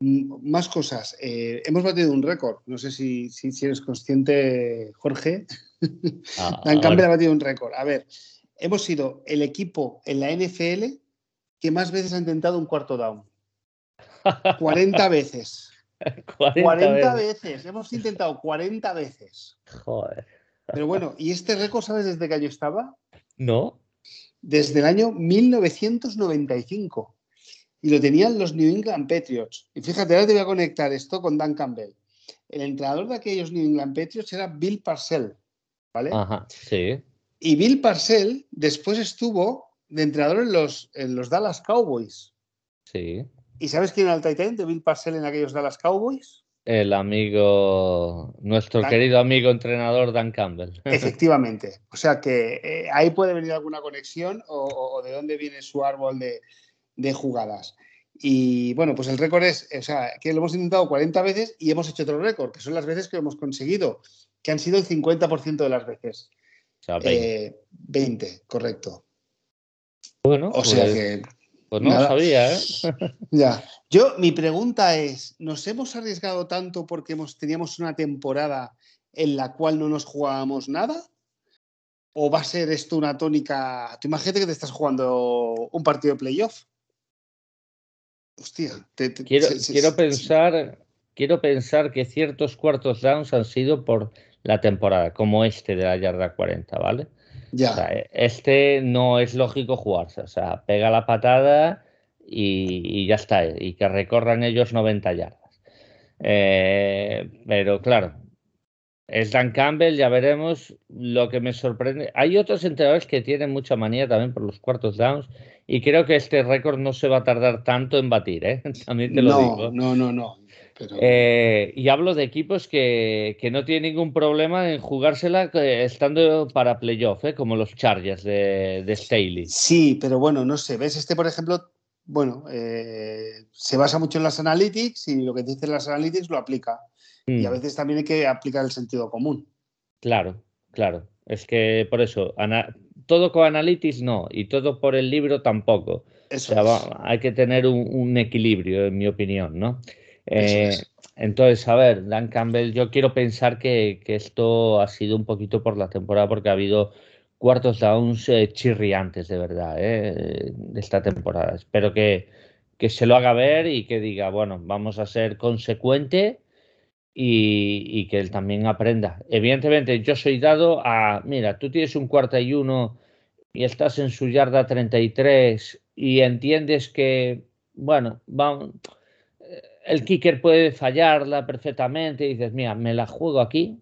más cosas. Eh, hemos batido un récord. No sé si, si, eres consciente, Jorge. Ah, Dan Campbell ha batido un récord. A ver, hemos sido el equipo en la NFL que más veces ha intentado un cuarto down. 40 veces. 40, veces. Hemos intentado 40 veces. Joder. Pero bueno, ¿y este récord sabes desde qué año estaba? No. Desde el año 1995 y lo tenían los New England Patriots. Y fíjate, ahora te voy a conectar esto con Dan Campbell. El entrenador de aquellos New England Patriots era Bill Parcell, ¿vale? Ajá, sí. Y Bill Parcell después estuvo de entrenador en los, en los Dallas Cowboys. Sí. ¿Y sabes quién era el Titan de Bill Parcell en aquellos Dallas Cowboys? El amigo, nuestro querido amigo entrenador Dan Campbell. Efectivamente. O sea que eh, ahí puede venir alguna conexión o, de dónde viene su árbol de, de jugadas. Y bueno, pues el récord es, o sea, que lo hemos intentado 40 veces y hemos hecho otro récord, que son las veces que hemos conseguido, que han sido el 50% de las veces. O sea, 20. 20, eh, correcto. Bueno, o sea pues, que. Pues no lo sabía, ¿eh? ya. Yo, mi pregunta es: ¿nos hemos arriesgado tanto porque hemos, teníamos una temporada en la cual no nos jugábamos nada? ¿O va a ser esto una tónica? Tú imagínate que te estás jugando un partido de playoff Hostia, quiero, quiero pensar, quiero pensar que ciertos cuartos downs han sido por la temporada, como este de la yarda 40, ¿vale? Ya. este no es lógico jugarse, o sea, pega la patada y, ya está, y que recorran ellos 90 yardas. Eh, pero claro, es Dan Campbell, ya veremos. Lo que me sorprende, hay otros entrenadores que tienen mucha manía también por los cuartos downs y creo que este récord no se va a tardar tanto en batir, ¿eh? También te lo digo. No, no, no. Eh, y hablo de equipos que, no tienen ningún problema en jugársela eh, estando para playoff, ¿eh? como los Chargers de, de Staley. Sí, pero bueno, no sé. ¿Ves? Este, por ejemplo, bueno, eh, se basa mucho en las analytics y lo que dicen las analytics lo aplica. Y a mm. veces también hay que aplicar el sentido común. Claro, claro. Es que por eso, todo con analytics no, y todo por el libro tampoco. Eso hay que tener un, equilibrio, en mi opinión, ¿no? Eh, entonces, a ver, Dan Campbell, yo quiero pensar que, esto ha sido un poquito por la temporada, porque ha habido cuartos downs eh, chirriantes, de verdad, eh, de esta temporada. Espero que, que se lo haga ver y que diga, bueno, vamos a ser consecuente y, que él también aprenda. Evidentemente, yo soy dado a, mira, tú tienes un cuarta y uno y estás en su yarda 33 y entiendes que, bueno, el kicker puede fallarla perfectamente y dices, mira, me la juego aquí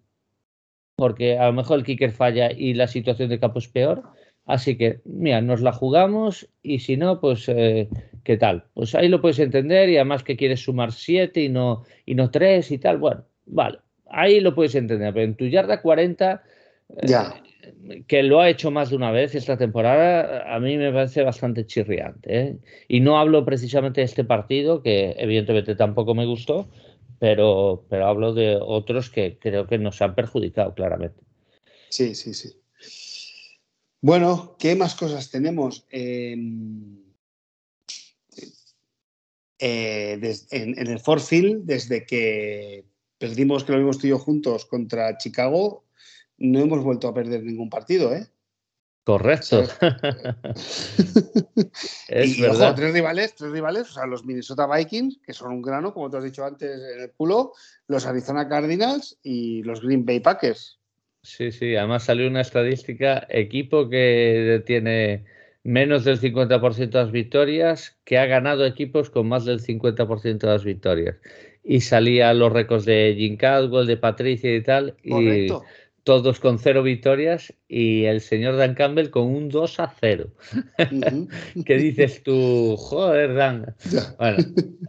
porque a lo mejor el kicker falla y la situación de campo es peor. Así que, mira, nos la jugamos y si no, pues, eh, ¿qué tal? Pues ahí lo puedes entender y además que quieres sumar 7 y no, y no 3 y tal. Bueno, vale, ahí lo puedes entender. Pero en tu yarda 40, eh, que lo ha hecho más de una vez esta temporada, a mí me parece bastante chirriante. ¿eh? Y no hablo precisamente de este partido, que evidentemente tampoco me gustó, pero, pero hablo de otros que creo que nos han perjudicado claramente. Sí, sí, sí. Bueno, ¿qué más cosas tenemos? Em, eh, en, el Forfield, desde que perdimos, que lo vimos tú y yo juntos contra Chicago, no hemos vuelto a perder ningún partido, ¿eh? Correcto. y, Ojo, tres rivales, tres rivales, o sea, los Minnesota Vikings, que son un grano, como te has dicho antes en el culo, los Arizona Cardinals y los Green Bay Packers. Sí, sí, además salió una estadística, equipo que tiene menos del 50% de las victorias, que ha ganado equipos con más del 50% de las victorias. Y salía los récords de Jim Caldwell, de Patricia y tal, y todos con cero victorias y el señor Dan Campbell con un 2 a 0. ¿Qué dices tú? Joder, Dan. Bueno,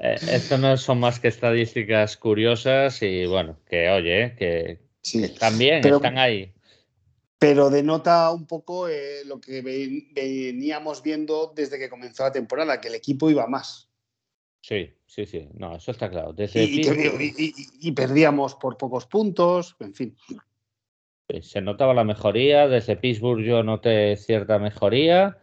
eh, esto no son más que estadísticas curiosas y bueno, que oye, que, Sí. Están bien, están ahí. Pero denota un poco eh, lo que veníamos viendo desde que comenzó la temporada, que el equipo iba más. Sí, sí, sí. No, eso está claro. y, perdíamos por pocos puntos, en fin. Se notaba la mejoría. Desde Pittsburgh yo noté cierta mejoría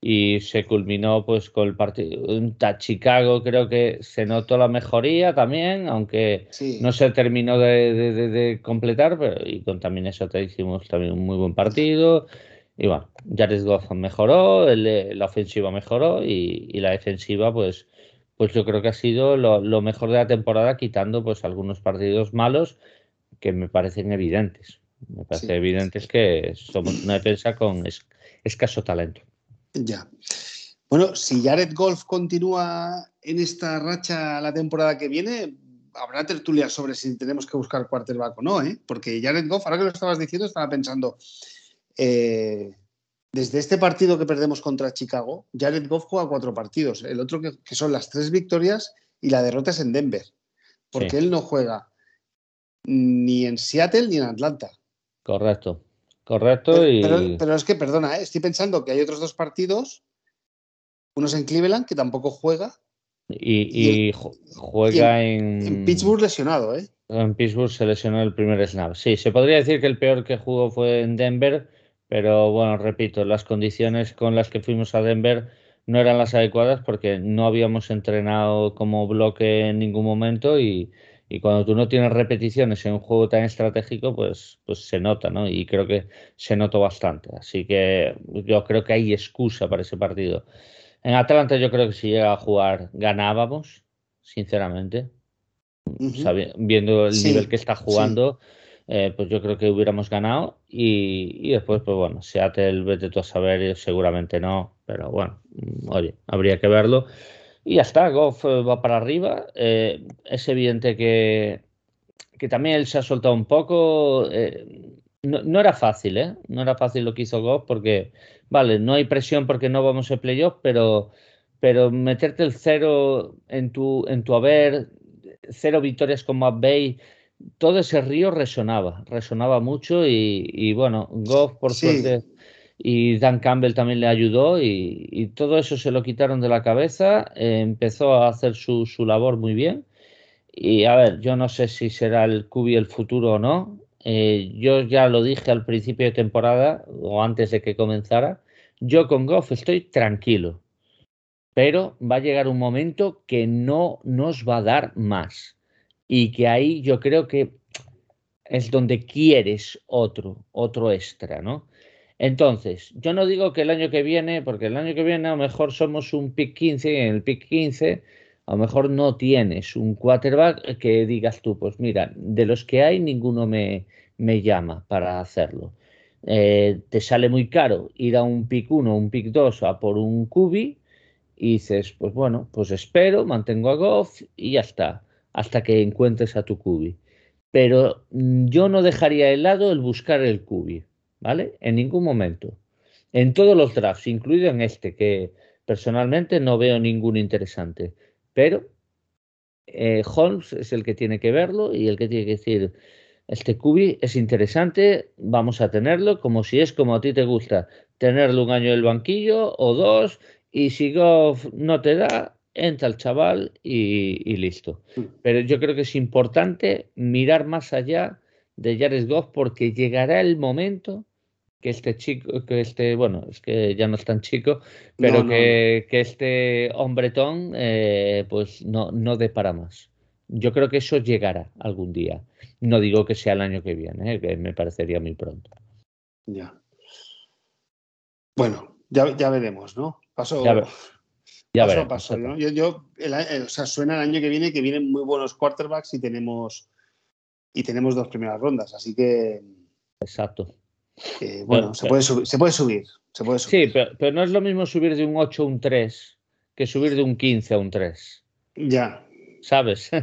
y se culminó pues con el partido a Chicago. Creo que se notó la mejoría también aunque no se terminó de, completar pero y con también eso te hicimos también un muy buen partido. Y bueno Jared Goff mejoró la ofensiva mejoró y, la defensiva pues pues yo creo que ha sido lo, mejor de la temporada quitando pues algunos partidos malos que me parecen evidentes. Me parece evidentes que somos una defensa con escaso talento ya. Bueno, si Jared Golf continúa en esta racha la temporada que viene, habrá tertulia sobre si tenemos que buscar quarterback o no, ¿eh? Porque Jared Goff, ahora que lo estabas diciendo, estaba pensando, eh, desde este partido que perdemos contra Chicago, Jared Goff juega cuatro partidos, el otro que, son las tres victorias y la derrota es en Denver, porque él no juega ni en Seattle ni en Atlanta. Correcto. Correcto. Pero, es que, perdona, ¿eh? estoy pensando que hay otros dos partidos, unos en Cleveland, que tampoco juega. Y, juega en, en, Pittsburgh lesionado, ¿eh? En Pittsburgh se lesionó el primer snap. Sí, se podría decir que el peor que jugó fue en Denver, pero bueno, repito, las condiciones con las que fuimos a Denver no eran las adecuadas porque no habíamos entrenado como bloque en ningún momento y, y cuando tú no tienes repeticiones en un juego tan estratégico, pues, pues se nota, ¿no? Y creo que se notó bastante. Así que yo creo que hay excusa para ese partido. En Atlanta yo creo que si llega a jugar ganábamos, sinceramente. viendo el nivel que está jugando, eh, pues yo creo que hubiéramos ganado. Y, y, después, pues bueno, Seattle, vete tú a saber, seguramente no. Pero bueno, oye, habría que verlo. Y ya está, Goff eh, va para arriba. Eh, es evidente que, que también él se ha soltado un poco. Eh, no, era fácil, ¿eh? No era fácil lo que hizo Goff porque, vale, no hay presión porque no vamos a playoff, pero, pero meterte el cero en tu, en tu haber, cero victorias con McVay, todo ese río resonaba, resonaba mucho y, bueno, Goff por suerte y Dan Campbell también le ayudó y, todo eso se lo quitaron de la cabeza, empezó a hacer su, su, labor muy bien. Y a ver, yo no sé si será el Cubi el futuro o no, eh, yo ya lo dije al principio de temporada o antes de que comenzara, yo con Goff estoy tranquilo, pero va a llegar un momento que no nos va a dar más. Y que ahí yo creo que es donde quieres otro, otro extra, ¿no? Entonces, yo no digo que el año que viene, porque el año que viene a lo mejor somos un pick 15 y en el pick 15 a lo mejor no tienes un quarterback que digas tú, pues mira, de los que hay ninguno me, me llama para hacerlo. Eh, te sale muy caro ir a un pick 1 un pick 2 a por un cubi y dices, pues bueno, pues espero, mantengo a Goff y ya está, hasta que encuentres a tu cubi. Pero mm, yo no dejaría de lado el buscar el cubi, ¿vale? En ningún momento. En todos los drafts, incluido en este, que personalmente no veo ningún interesante. Pero eh, Holmes es el que tiene que verlo y el que tiene que decir, este cubi es interesante, vamos a tenerlo como si es como a ti te gusta, tenerlo un año en el banquillo o dos y si Goff no te da, entra el chaval y, listo. Mm. Pero yo creo que es importante mirar más allá de Jared Goff porque llegará el momento que este chico, que este, bueno, es que ya no es tan chico, pero que, este hombretón, eh, pues no, no dé para más. Yo creo que eso llegará algún día. No digo que sea el año que viene, eh, que me parecería muy pronto. Ya. Bueno, ya, ya veremos, ¿no? Paso, ya, paso a paso. Yo, yo o sea, suena el año que viene que vienen muy buenos quarterbacks y tenemos y tenemos dos primeras rondas, así que. Exacto bueno, se, puede subir, se puede subir. Sí, pero, no es lo mismo subir de un 8 a un 3 que subir de un 15 a un 3. Ya. ¿Sabes?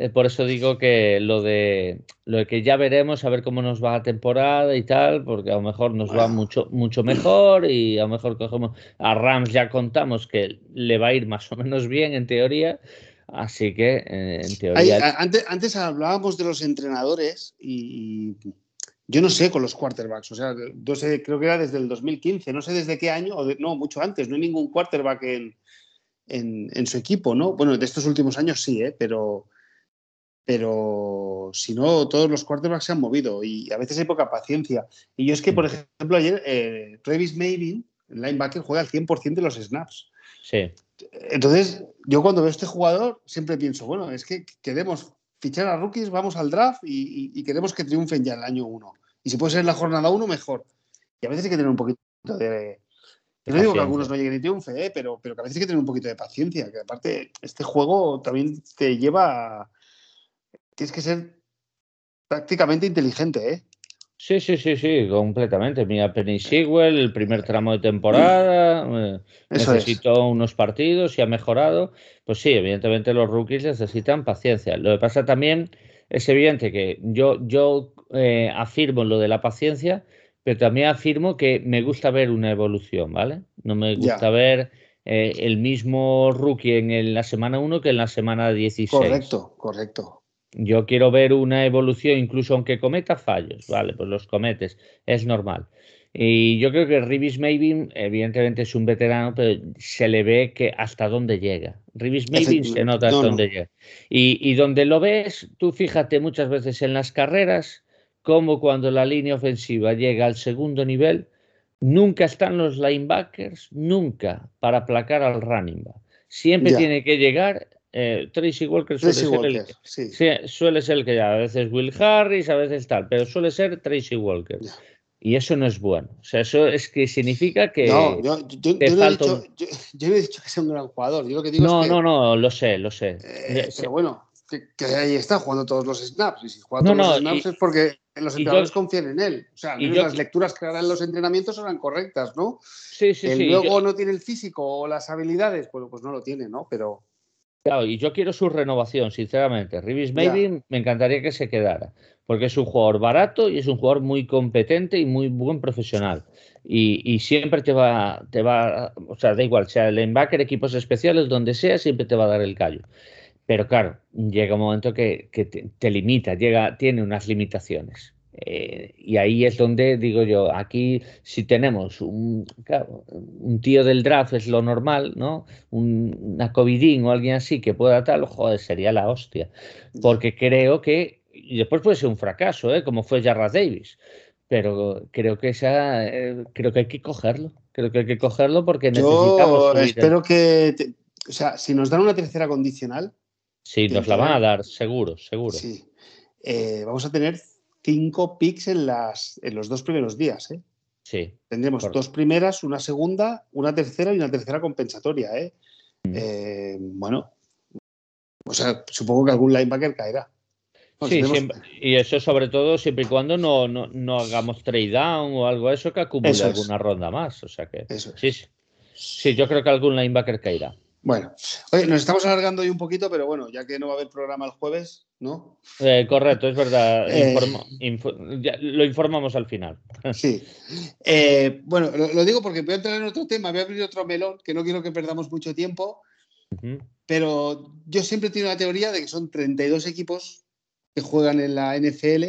Eh, por eso digo que lo de lo de que ya veremos a ver cómo nos va la temporada y tal, porque a lo mejor nos va mucho, mucho mejor y a lo mejor cogemos a Rams ya contamos que le va a ir más o menos bien en teoría. Así que, eh, en teoría. antes, antes hablábamos de los entrenadores y yo no sé con los quarterbacks, o sea, yo sé, creo que era desde el 2015, no sé desde qué año, o no, mucho antes, no hay ningún quarterback en, en, su equipo, ¿no? Bueno, de estos últimos años sí, ¿eh? pero, pero si no, todos los quarterbacks se han movido y a veces hay poca paciencia. Y yo es que, por ejemplo, ayer eh, Travis Mayvin, el linebacker, juega al 100% de los snaps. Sí. Entonces, yo cuando veo a este jugador siempre pienso, bueno, es que queremos fichar a rookies, vamos al draft y, queremos que triunfen ya el año 1. Y si puede ser en la jornada 1, mejor. Y a veces hay que tener un poquito de. no digo que algunos no lleguen y triunfen, ¿eh? pero, pero que a veces hay que tener un poquito de paciencia. Que aparte, este juego también te lleva. A... Tienes que ser prácticamente inteligente, ¿eh? Sí, sí, sí, sí, completamente. Mira, Penny Sewell, el primer tramo de temporada, eh, necesitó unos partidos y ha mejorado. Pues sí, evidentemente los rookies necesitan paciencia. Lo que pasa también es evidente que yo, yo eh, afirmo lo de la paciencia, pero también afirmo que me gusta ver una evolución, ¿vale? No me gusta ver eh, el mismo rookie en la semana 1 que en la semana 16. Correcto, correcto. Yo quiero ver una evolución, incluso aunque cometa fallos, vale, pues los cometes, es normal. Y yo creo que Ribis Mavin, evidentemente es un veterano, pero se le ve que hasta dónde llega. Ribis Mavin se nota hasta dónde llega. Y, y, donde lo ves, tú fíjate muchas veces en las carreras, como cuando la línea ofensiva llega al segundo nivel, nunca están los linebackers, nunca para aplacar al running back. Siempre tiene que llegar eh, Tracy Walker suele, ser el, suele ser el que ya, a veces Will Harris, a veces tal, pero suele ser Tracy Walker. Y eso no es bueno. O sea, eso es que significa que. No, yo, yo, yo no, he dicho, yo, no he dicho que sea un gran jugador. Yo lo que digo no, es que, no, no, lo sé, lo sé. Eh, pero bueno, que, ahí está jugando todos los snaps. Y si juega todos los snaps es porque los entrenadores confían en él. O sea, las lecturas que harán los entrenamientos serán correctas, ¿no? Sí, sí, sí. Luego no tiene el físico o las habilidades, pues, pues no lo tiene, ¿no? Pero. Claro, y yo quiero su renovación, sinceramente. Ribis Maybe me encantaría que se quedara, porque es un jugador barato y es un jugador muy competente y muy buen profesional. Y, siempre te va, te va, o sea, da igual, sea el linebacker, equipos especiales, donde sea, siempre te va a dar el callo. Pero claro, llega un momento que, te, limita, llega, tiene unas limitaciones. Eh, y ahí es donde digo yo, aquí si tenemos un, un tío del draft es lo normal, ¿no? Un, una Covidín o alguien así que pueda tal, joder, sería la hostia. Porque creo que, y después puede ser un fracaso, ¿eh? como fue Jarrah Davis, pero creo que esa, eh, creo que hay que cogerlo, creo que hay que cogerlo porque necesitamos. Yo espero que, o sea, si nos dan una tercera condicional, Sí, nos la van a dar, seguro, seguro. Sí. Eh, vamos a tener cinco picks en, las, en los dos primeros días, ¿eh? Sí. Tendremos dos primeras, una segunda, una tercera y una tercera compensatoria, ¿eh? Mm. eh bueno, o sea, supongo que algún linebacker caerá. sí, y eso sobre todo siempre y cuando no, no, hagamos trade down o algo eso que acumule alguna ronda más. O sea que. Eso sí. Sí, yo creo que algún linebacker caerá. Bueno, oye, nos estamos alargando hoy un poquito, pero bueno, ya que no va a haber programa el jueves, ¿no? Eh, correcto, es verdad. Eh, lo informamos al final. Sí. Eh, bueno, lo, digo porque voy a entrar en otro tema, voy a abrir otro melón, que no quiero que perdamos mucho tiempo, pero yo siempre tengo la teoría de que son 32 equipos que juegan en la NFL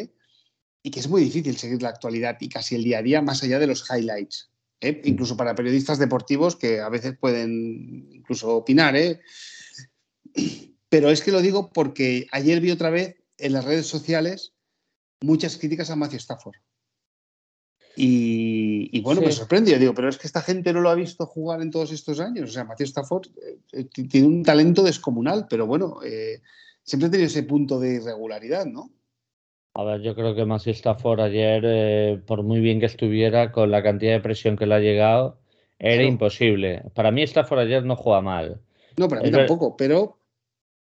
y que es muy difícil seguir la actualidad y casi el día a día más allá de los highlights. ¿Eh? incluso para periodistas deportivos que a veces pueden incluso opinar. ¿eh? Pero es que lo digo porque ayer vi otra vez en las redes sociales muchas críticas a Matthew Stafford. Y, bueno, me sorprendió, digo, pero es que esta gente no lo ha visto jugar en todos estos años. O sea, Matthew Stafford eh, tiene un talento descomunal, pero bueno, siempre ha tenido ese punto de irregularidad, ¿no? A ver, yo creo que Matthew Stafford ayer, eh, por muy bien que estuviera, con la cantidad de presión que le ha llegado, era imposible. Para mí Stafford ayer no juega mal. No, para mí tampoco, pero...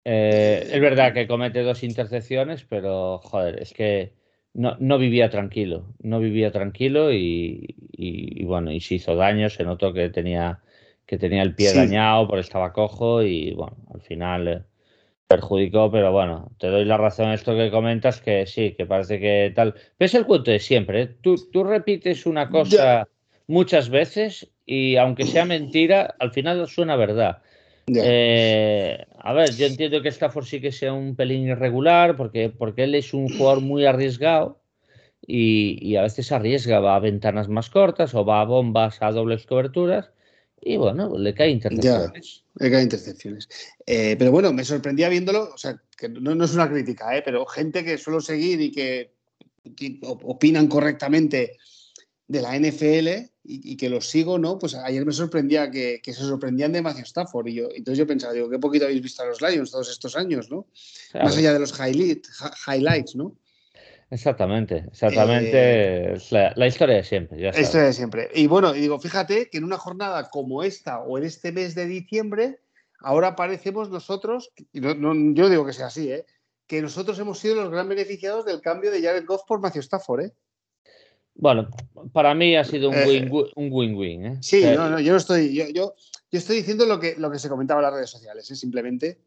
Eh, es verdad que comete dos intercepciones, pero joder, es que no, no vivía tranquilo, no vivía tranquilo y, bueno, y se hizo daño, se notó que tenía, que tenía el pie dañado, porque estaba cojo y bueno, al final eh, perjudicó, pero bueno, te doy la razón en esto que comentas, que sí, que parece que tal. Pero es el cuento de siempre. ¿eh? Tú, tú, repites una cosa muchas veces y aunque sea mentira, al final suena verdad. Eh, a ver, yo entiendo que Stafford sí que sea un pelín irregular porque, porque él es un jugador muy arriesgado y, y a veces arriesga, va a ventanas más cortas o va a bombas a dobles coberturas y bueno, le cae intercepciones. le cae intercepciones. Eh, pero bueno, me sorprendía viéndolo, o sea, que no, es una crítica, ¿eh? pero gente que suelo seguir y que, opinan correctamente de la NFL y, que los sigo, ¿no? Pues ayer me sorprendía que, se sorprendían de Matthew Stafford. Y yo, entonces yo pensaba, digo, qué poquito habéis visto a los Lions todos estos años, ¿no? Más allá de los highlights, ¿no? Exactamente, exactamente. Eh, la, historia de siempre. la historia de siempre. Y bueno, y digo, fíjate que en una jornada como esta o en este mes de diciembre, ahora aparecemos nosotros, y no, yo digo que sea así, ¿eh? que nosotros hemos sido los gran beneficiados del cambio de Jared Goff por Matthew Stafford. ¿eh? Bueno, para mí ha sido un eh, win-win. ¿eh? Sí, no, no, yo estoy, yo, yo, estoy diciendo lo que, lo que se comentaba en las redes sociales, simplemente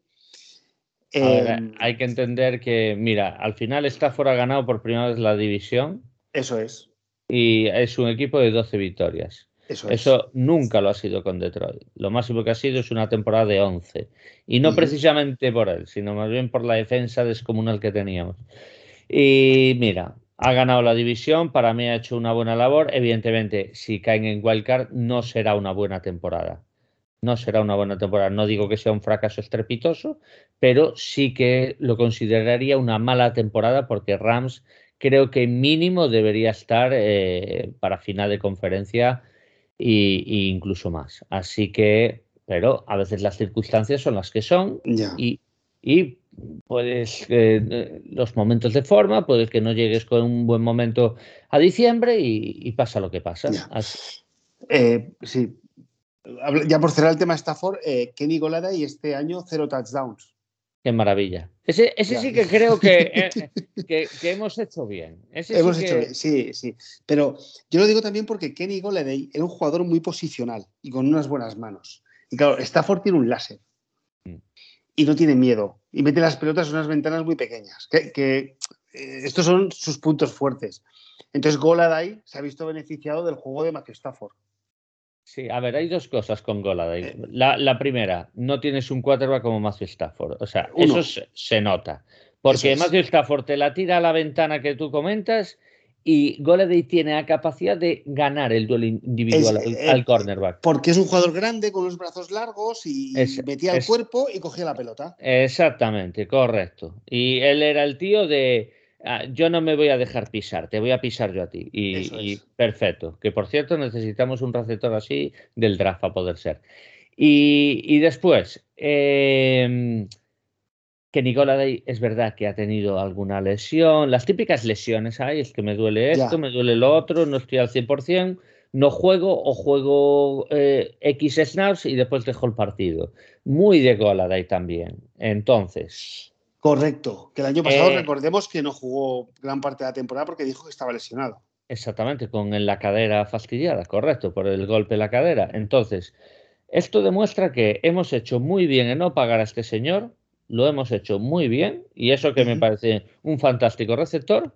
Hay que entender que, mira, al final Stafford ha ganado por primera vez la división. Eso es. Y es un equipo de 12 victorias. Eso, Eso nunca lo ha sido con Detroit. Lo máximo que ha sido es una temporada de 11. Y no precisamente por él, sino más bien por la defensa descomunal que teníamos. Y mira, ha ganado la división, para mí ha hecho una buena labor. Evidentemente, si caen en wildcard, no será una buena temporada no será una buena temporada. No digo que sea un fracaso estrepitoso, pero sí que lo consideraría una mala temporada porque Rams creo que mínimo debería estar eh, para final de conferencia e, incluso más. Así que, pero a veces las circunstancias son las que son y, y puedes eh, los momentos de forma, puede que no llegues con un buen momento a diciembre y, pasa lo que pasa. Eh, sí, ya por cerrar el tema Stafford, eh, Kenny y este año cero touchdowns. Qué maravilla. Ese, sí que creo eh, que, que, hemos hecho bien. hemos hecho bien, sí, sí. Pero yo lo digo también porque Kenny Goladay era un jugador muy posicional y con unas buenas manos. Y claro, Stafford tiene un láser. Mm. y no tiene miedo. Y mete las pelotas en unas ventanas muy pequeñas. Que, eh, estos son sus puntos fuertes. Entonces Goladay se ha visto beneficiado del juego de Matthew Stafford. Sí, a ver, hay dos cosas con Goladay. Eh. La, primera, no tienes un quarterback como Matthew Stafford. O sea, eso se, nota. Porque Matthew Stafford te la tira a la ventana que tú comentas y Goladay tiene la capacidad de ganar el duelo individual eh, al, cornerback. Porque es un jugador grande con los brazos largos y metía el cuerpo y cogía la pelota. Exactamente, correcto. Y él era el tío de ah, yo no me voy a dejar pisar, te voy a pisar yo a ti. Y, perfecto. Que por cierto necesitamos un receptor así del draft a poder ser. Y, después, eh, que Day es verdad que ha tenido alguna lesión, las típicas lesiones hay, es que me duele esto, me duele lo otro, no estoy al 100%, no juego o juego eh, X snaps y después dejo el partido. Muy de Day también. Entonces. Correcto, que el año pasado eh, recordemos que no jugó gran parte de la temporada porque dijo que estaba lesionado. Exactamente, con la cadera fastidiada, correcto, por el golpe en la cadera. Entonces, esto demuestra que hemos hecho muy bien en no pagar a este señor, lo hemos hecho muy bien y eso que me parece un fantástico receptor,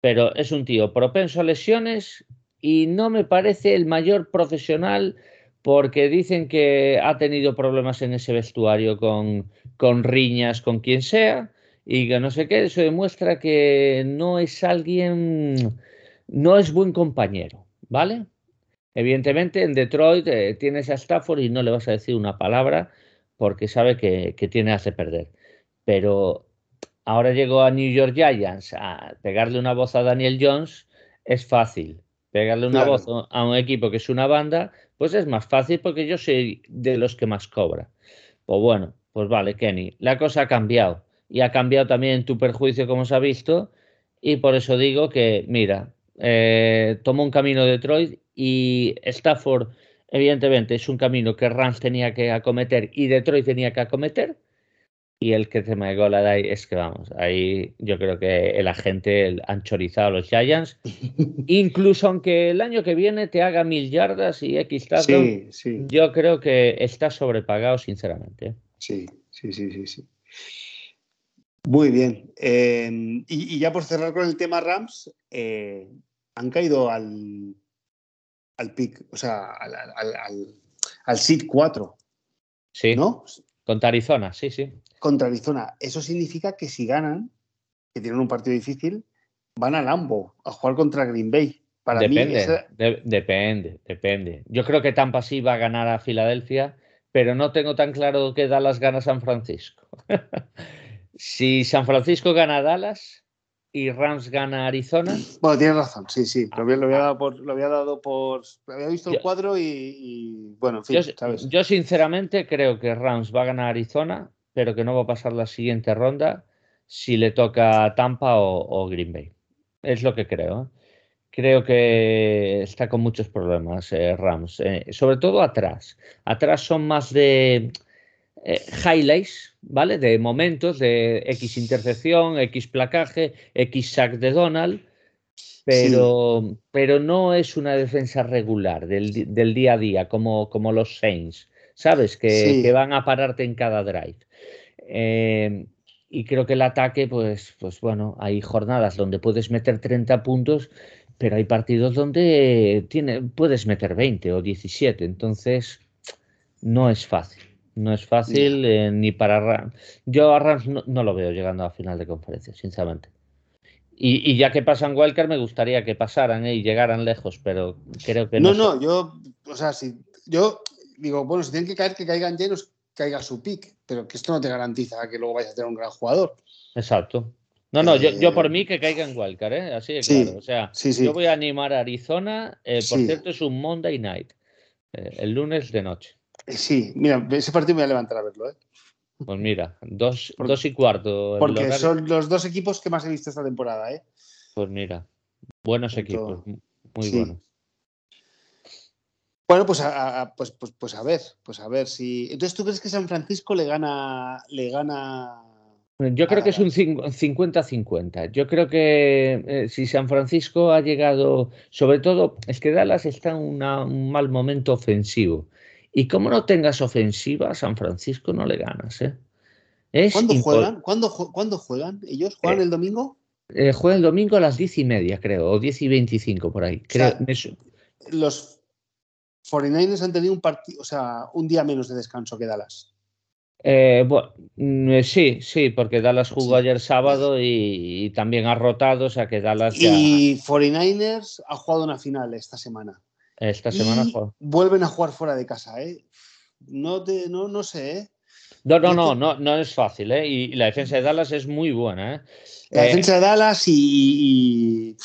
pero es un tío propenso a lesiones y no me parece el mayor profesional porque dicen que ha tenido problemas en ese vestuario con, con riñas, con quien sea, y que no sé qué, eso demuestra que no es alguien, no es buen compañero, ¿vale? Evidentemente en Detroit eh, tienes a Stafford y no le vas a decir una palabra porque sabe que, tiene hace perder. Pero ahora llegó a New York Giants a pegarle una voz a Daniel Jones, es fácil. Pegarle una voz a un equipo que es una banda, pues es más fácil porque yo soy de los que más cobra. Pues bueno, pues vale, Kenny, la cosa ha cambiado y ha cambiado también tu perjuicio, como se ha visto, y por eso digo que, mira, eh, tomó un camino Detroit y Stafford Evidentemente es un camino que Rams tenía que acometer y Detroit tenía que acometer. Y el que se me ahí es que vamos, ahí yo creo que el agente han chorizado a los Giants. Incluso aunque el año que viene te haga mil yardas y X sí, sí. yo creo que está sobrepagado, sinceramente. Sí, sí, sí, sí, sí. Muy bien. Em, y, ya por cerrar con el tema Rams, eh, han caído al al pick, o sea, al, al, al, 4. Sí. ¿No? Contra Arizona, sí, sí. Contra Arizona. Eso significa que si ganan, que tienen un partido difícil, van a Lambo a jugar contra Green Bay. Para depende, depende, depende. Yo creo que Tampa sí va a ganar a Filadelfia, pero no tengo tan claro que Dallas gana a San Francisco. si San Francisco gana a Dallas, y Rams gana Arizona. Bueno, tienes razón, sí, sí. Lo había, dado por. Lo había, dado por, había visto el cuadro y, bueno, en fin, yo, ¿sabes? Yo, sinceramente, creo que Rams va a ganar Arizona, pero que no va a pasar la siguiente ronda si le toca Tampa o, Green Bay. Es lo que creo. ¿eh? Creo que está con muchos problemas eh, Rams, eh, sobre todo atrás. Atrás son más de highlights, ¿vale? De momentos, de X intercepción, X placaje, X sack de Donald, pero, pero no es una defensa regular del, día a día, como, como los Saints, ¿sabes? Que, van a pararte en cada drive. Eh, y creo que el ataque, pues, pues bueno, hay jornadas donde puedes meter 30 puntos, pero hay partidos donde tiene, puedes meter 20 o 17, entonces no es fácil. No es fácil eh, ni para Rams. Yo a Rams no, lo veo llegando a final de conferencia, sinceramente. Y, ya que pasan Wildcard, me gustaría que pasaran eh, y llegaran lejos, pero creo que no. No, no, yo, o sea, si yo digo, bueno, si tienen que caer, que caigan llenos, caiga su pick, pero que esto no te garantiza que luego vayas a tener un gran jugador. Exacto. No, no, yo, yo, por eh, mí que caigan Wildcard, ¿eh? Así de claro. O sea, yo voy a animar a Arizona. por cierto, es un Monday night, el lunes de noche. Eh, sí, mira, ese partido me voy a levantar a verlo, ¿eh? Pues mira, dos, dos y cuarto. Porque son los dos equipos que más he visto esta temporada, ¿eh? Pues mira, buenos equipos, muy buenos. Bueno, pues a, pues, pues, pues a ver, pues a ver si. Entonces, ¿tú crees que San Francisco le gana, le gana yo creo que es un 50-50. Yo creo que eh, si San Francisco ha llegado, sobre todo, es que Dallas está en un mal momento ofensivo. Y como no tengas ofensiva, a San Francisco no le ganas. ¿eh? ¿Cuándo juegan? ¿Cuándo, juegan? ¿Ellos juegan el domingo? juegan el domingo a las diez y media, creo, o diez y veinticinco por ahí. Creo, los 49ers han tenido un partido, o sea, un día menos de descanso que Dallas. Eh, bueno, mm, sí, sí, porque Dallas jugó ayer sábado y, también ha rotado, o sea que Dallas. Y 49ers ha jugado una final esta semana. Esta semana Vuelven a jugar fuera de casa, ¿eh? No, te, no, no sé, ¿eh? No, no, no, no, no es fácil, ¿eh? Y la defensa de Dallas es muy buena, ¿eh? La defensa de Dallas y,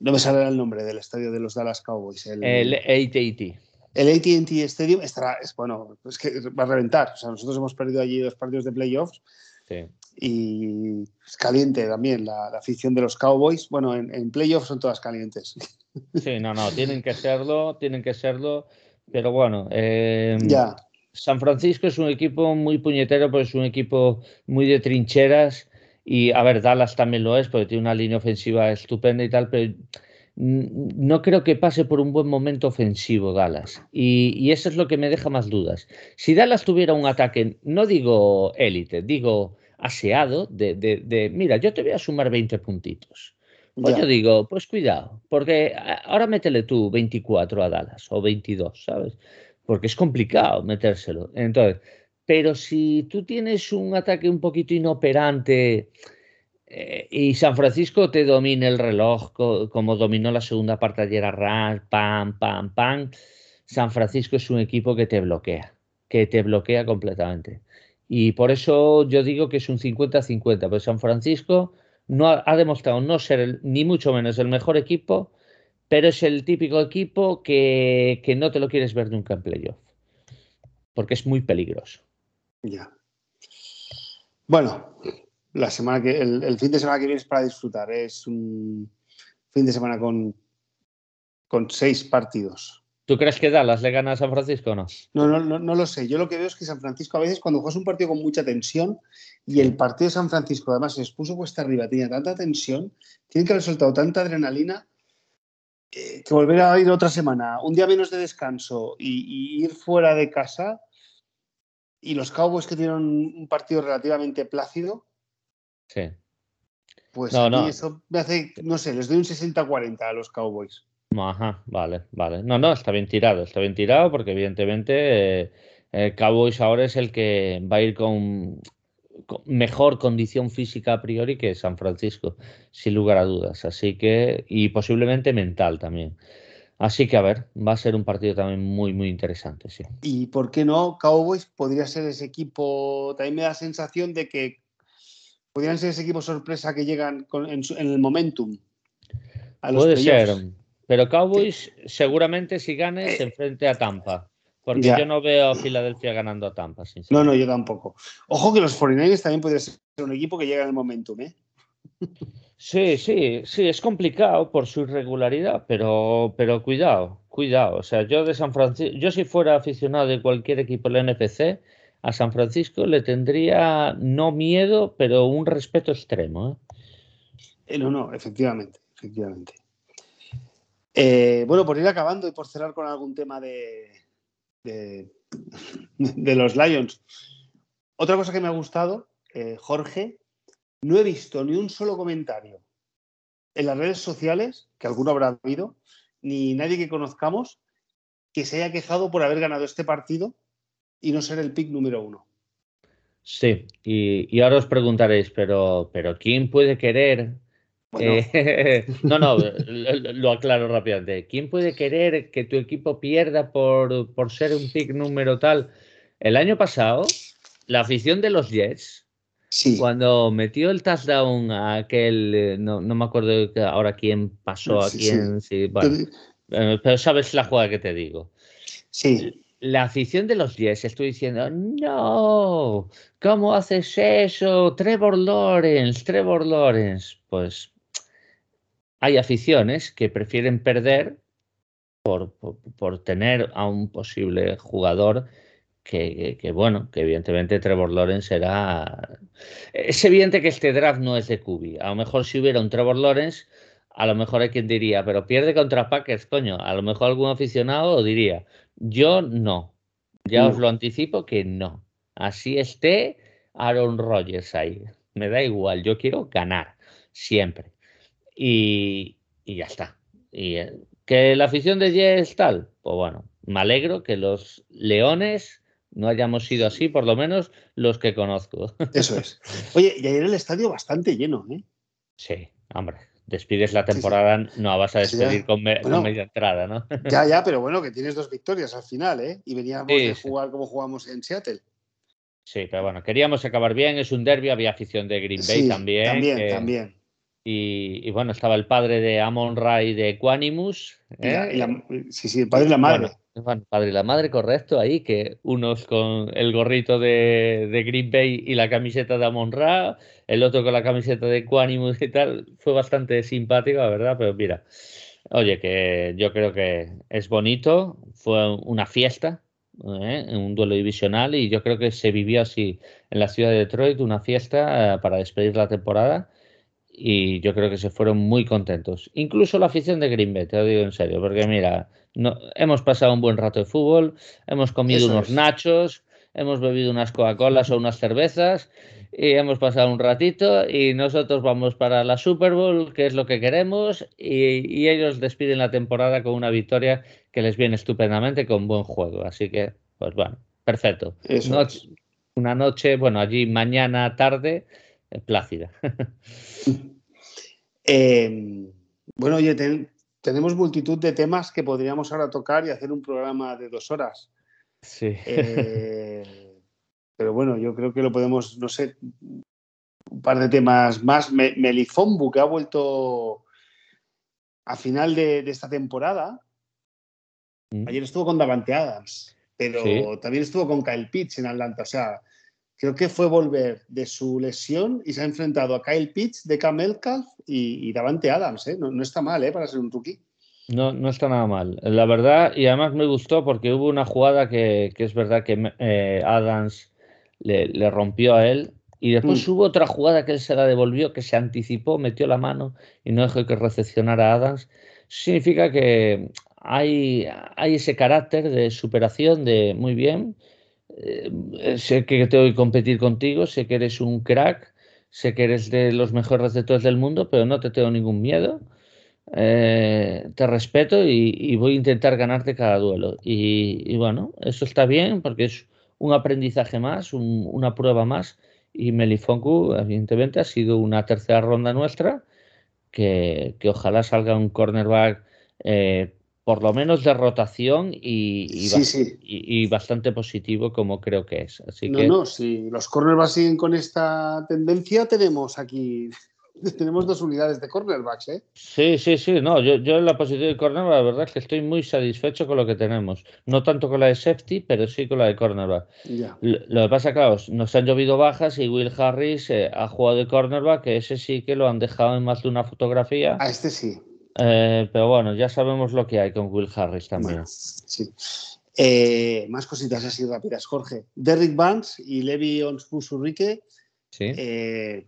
No me sale el nombre del estadio de los Dallas Cowboys. El, el AT&T. El ATT Stadium estará, es, bueno, es que va a reventar. O sea, nosotros hemos perdido allí dos partidos de playoffs. Y es caliente también la, afición de los Cowboys. Bueno, en, playoffs son todas calientes. Sí, no, no, tienen que serlo, tienen que serlo. Pero bueno, eh, ya. San Francisco es un equipo muy puñetero, pero es un equipo muy de trincheras. Y a ver, Dallas también lo es, porque tiene una línea ofensiva estupenda y tal, pero no creo que pase por un buen momento ofensivo Dallas. Y, eso es lo que me deja más dudas. Si Dallas tuviera un ataque, no digo élite, digo aseado, de, mira, yo te voy a sumar 20 puntitos. Pues yo digo, pues cuidado, porque ahora métele tú 24 a Dallas o 22, ¿sabes? Porque es complicado metérselo. Entonces, pero si tú tienes un ataque un poquito inoperante, eh, y San Francisco te domina el reloj como dominó la segunda parte ayer a pam, pam, pam. San Francisco es un equipo que te bloquea, que te bloquea completamente. Y por eso yo digo que es un 50-50, pues San Francisco no ha, demostrado no ser ni mucho menos el mejor equipo, pero es el típico equipo que, que no te lo quieres ver nunca en playoff, porque es muy peligroso. Ya. Bueno, la semana que, el, fin de semana que viene es para disfrutar. Es un fin de semana con, con seis partidos. ¿Tú crees que Dallas le gana a San Francisco o no? No, no, no? lo sé. Yo lo que veo es que San Francisco a veces cuando juegas un partido con mucha tensión y el partido de San Francisco además se expuso cuesta arriba, tenía tanta tensión, tienen que haber soltado tanta adrenalina eh, que volver a ir otra semana, un día menos de descanso y, ir fuera de casa y los Cowboys que tienen un partido relativamente plácido, Sí. Pues no, eso me hace, no sé, les doy un 60-40 a los Cowboys. Ajá, vale, vale. No, no, está bien tirado, está bien tirado porque evidentemente eh, eh, Cowboys ahora es el que va a ir con, mejor condición física a priori que San Francisco, sin lugar a dudas. Así que, y posiblemente mental también. Así que a ver, va a ser un partido también muy, muy interesante, sí. Y por qué no, Cowboys podría ser ese equipo, también me da sensación de que podrían ser ese equipo sorpresa que llegan en, el momentum. Puede ser, pero Cowboys seguramente si gane se eh, enfrente a Tampa. Porque yo no veo a Filadelfia ganando a Tampa. No, no, yo tampoco. Ojo que los 49ers también podrían ser un equipo que llega en el momentum, ¿eh? Sí, sí, sí, es complicado por su irregularidad, pero, pero cuidado, cuidado. O sea, yo de San Francisco, yo si fuera aficionado de cualquier equipo del NPC, a San Francisco le tendría no miedo, pero un respeto extremo. ¿eh? eh no, no, efectivamente, efectivamente. Eh, bueno, por ir acabando y por cerrar con algún tema de, de, los Lions. Otra cosa que me ha gustado, eh, Jorge, no he visto ni un solo comentario en las redes sociales, que alguno habrá habido, ni nadie que conozcamos, que se haya quejado por haber ganado este partido y no ser el pick número uno. Sí, y, ahora os preguntaréis, pero, pero ¿quién puede querer? Eh, no, no, lo, aclaro rápidamente. ¿Quién puede querer que tu equipo pierda por, por ser un pick número tal? El año pasado, la afición de los Jets, cuando metió el touchdown a aquel, eh, no, me acuerdo ahora quién pasó, a quién, sí. Eh, pero sabes la jugada que te digo. Sí la afición de los Jets estoy diciendo, no, ¿cómo haces eso? Trevor Lawrence, Trevor Lawrence. Pues hay aficiones que prefieren perder por, por, tener a un posible jugador que, que, bueno, que evidentemente Trevor Lawrence será... Es evidente que este draft no es de Kubi. A lo mejor si hubiera un Trevor Lawrence, a lo mejor hay quien diría, pero pierde contra Packers, coño. A lo mejor algún aficionado diría, yo no. Ya os lo anticipo que no. Así esté Aaron Rodgers ahí. Me da igual, yo quiero ganar, siempre. Y, ya está. Y, eh, ¿Que la afición de Jets tal? Pues bueno, me alegro que los Leones no hayamos sido así, por lo menos los que conozco. Eso es. Oye, y ayer el estadio bastante lleno, ¿eh? Sí, hombre. Despides la temporada, no vas a despedir con, media entrada, ¿no? Ya, ya, pero bueno, que tienes dos victorias al final, ¿eh? Y veníamos de jugar como jugamos en Seattle. Sí, pero bueno, queríamos acabar bien, es un derby, había afición de Green Bay también. También, también. Y, bueno, estaba el padre de Amon Ray de Equanimus. ¿eh? sí, sí, el padre y la madre. Bueno, padre y la madre, correcto, ahí, que unos con el gorrito de, de Green Bay y la camiseta de Amon Ra, el otro con la camiseta de Equanimus y tal. Fue bastante simpático, la verdad, pero mira, oye, que yo creo que es bonito, fue una fiesta, ¿eh? un duelo divisional y yo creo que se vivió así en la ciudad de Detroit, una fiesta eh, para despedir la temporada y yo creo que se fueron muy contentos. Incluso la afición de Green Bay, te lo digo en serio, porque mira, no, hemos pasado un buen rato de fútbol, hemos comido unos nachos, hemos bebido unas Coca-Colas o unas cervezas y hemos pasado un ratito y nosotros vamos para la Super Bowl, que es lo que queremos, y, ellos despiden la temporada con una victoria que les viene estupendamente con buen juego. Así que, pues bueno, perfecto. Una noche, bueno, allí mañana tarde, plácida. Em, bueno, oye, tenemos multitud de temas que podríamos ahora tocar y hacer un programa de dos horas. Sí. Eh, pero bueno, yo creo que lo podemos, no sé, un par de temas más. Melifombu, que ha vuelto a final de, esta temporada. Mm. Ayer estuvo con Davante Adams, pero también estuvo con Kyle Pitts en Atlanta. O sea, creo que fue volver de su lesión y se ha enfrentado a Kyle Pitts de Camel y, Davante Adams. ¿eh? No, está mal ¿eh? para ser un rookie. No, no está nada mal. La verdad, y además me gustó porque hubo una jugada que, es verdad que eh, Adams le, rompió a él. Y después mm. hubo otra jugada que él se la devolvió, que se anticipó, metió la mano y no dejó que recepcionara a Adams. significa que hay, hay ese carácter de superación, de muy bien, eh, sé que tengo que competir contigo, sé que eres un crack, sé que eres de los mejores receptores del mundo, pero no te tengo ningún miedo. Eh, te respeto y, voy a intentar ganarte cada duelo. Y, bueno, eso está bien porque es un aprendizaje más, una prueba más. Y Melifonku, evidentemente, ha sido una tercera ronda nuestra, que, ojalá salga un cornerback eh, por lo menos de rotación y, y, bastante positivo como creo que es. Así no, no, si los cornerbacks siguen con esta tendencia, tenemos aquí tenemos dos unidades de cornerbacks, ¿eh? Sí, sí, sí. No, yo, yo en la posición de cornerback, la verdad es que estoy muy satisfecho con lo que tenemos. No tanto con la de safety, pero sí con la de cornerback. Lo, que pasa, claro, nos han llovido bajas y Will Harris eh, ha jugado de cornerback, que ese sí que lo han dejado en más de una fotografía. A este sí. Eh, pero bueno, ya sabemos lo que hay con Will Harris también. sí. Eh, más cositas así rápidas, Jorge. Derrick Vance y Levi Onspuzurrique ¿Sí? Eh,